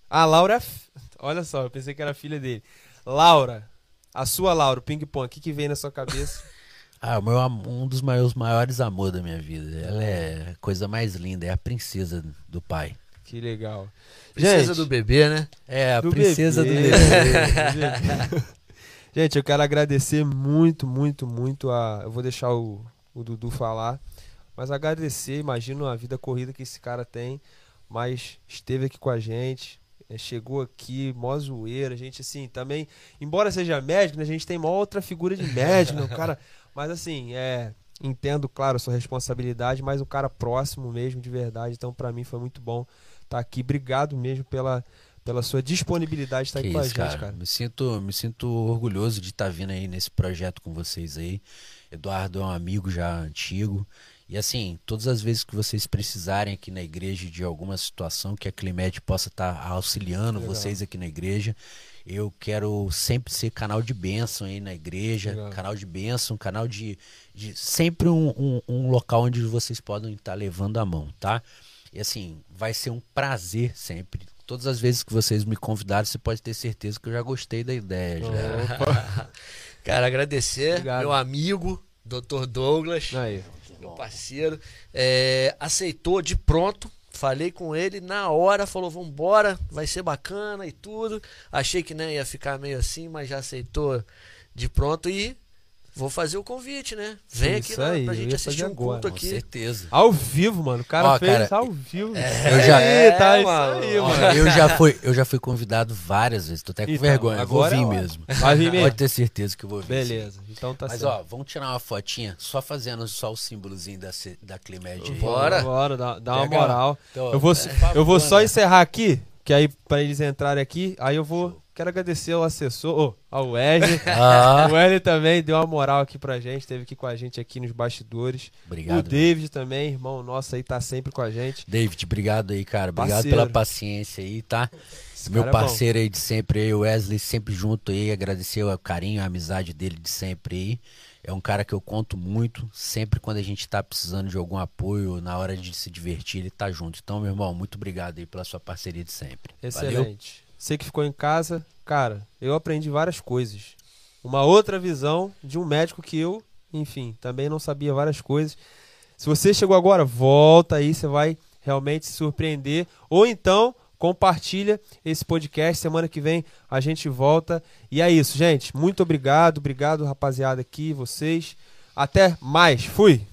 Ah, Laura é. Olha só, eu pensei que era filha dele. Laura. A sua Laura, o ping-pong, o que, que vem na sua cabeça? Ah, o meu, um dos meus maiores amores da minha vida. Ela é a coisa mais linda, é a princesa do pai. Que legal. Princesa Gente, do bebê, né? É, a do princesa bebê. Do bebê. Gente, eu quero agradecer muito, muito, muito a. Eu vou deixar o, o Dudu falar. Mas agradecer, imagino a vida corrida que esse cara tem. Mas esteve aqui com a gente. eh, Chegou aqui, mó zoeira, a gente assim, também, embora seja médico, né, a gente tem uma outra figura de médico, né, cara, mas assim, é, entendo, claro, a sua responsabilidade, mas o cara próximo mesmo, de verdade, então pra mim foi muito bom estar aqui, obrigado mesmo pela, pela sua disponibilidade de estar Que aqui com a isso, gente, cara. cara. Me sinto, me sinto orgulhoso de estar vindo aí nesse projeto com vocês aí. Eduardo é um amigo já antigo. E assim, todas as vezes que vocês precisarem aqui na igreja de alguma situação que a Climed possa estar auxiliando Legal. vocês aqui na igreja, eu quero sempre ser canal de bênção aí na igreja, Legal. canal de bênção, canal de, de sempre um, um, um local onde vocês podem estar levando a mão, tá? E assim, vai ser um prazer sempre. Todas as vezes que vocês me convidaram, você pode ter certeza que eu já gostei da ideia. Cara, agradecer, Obrigado. meu amigo, Dr. Douglas, Aí. Meu parceiro, é, aceitou de pronto. Falei com ele na hora, falou: vambora, vai ser bacana e tudo. Achei que né, ia ficar meio assim, mas já aceitou de pronto e vou fazer o convite, né? Vem aqui Isso lá, aí, pra eu gente assistir fazer um agora, culto Com aqui. certeza. Ao vivo, mano. O cara Ó, fez cara, ao vivo. eu já- Aí, tá É, isso mano. aí, mano. eu, já fui, eu já fui convidado várias vezes, tô até com Então, vergonha. Vou agora vir é mesmo. Vai vir mesmo? Pode ter certeza que eu vou vir. sim. Beleza, então tá Mas certo. ó, vamos tirar uma fotinha, só fazendo só o símbolozinho da, da Climed. Bora. Bora, dá, dá uma moral. Então, Eu vou, favor, eu vou só né? encerrar aqui, que aí pra eles entrarem aqui, aí eu vou. Quero agradecer ao assessor, ao Wesley. Ah, o Wesley também deu uma moral aqui pra gente, esteve aqui com a gente aqui nos bastidores. obrigado. o David também, irmão nosso aí, tá sempre com a gente. David, obrigado aí, cara. Obrigado Parceiro. pela paciência aí, tá? Esse Meu é parceiro aí de sempre aí, o Wesley, sempre junto aí. Agradecer o carinho, a amizade dele de sempre aí. É um cara que eu conto muito. Sempre quando a gente tá precisando de algum apoio, na hora de se divertir, ele tá junto. Então, meu irmão, muito obrigado aí pela sua parceria de sempre. Valeu? Você que ficou em casa, cara, eu aprendi várias coisas. Uma outra visão de um médico que eu, enfim, também não sabia várias coisas. Se você chegou agora, volta aí, você vai realmente se surpreender. Ou então, compartilha esse podcast. Semana que vem a gente volta. E é isso, gente. Muito obrigado. Obrigado, rapaziada, aqui, vocês. Até mais. Fui.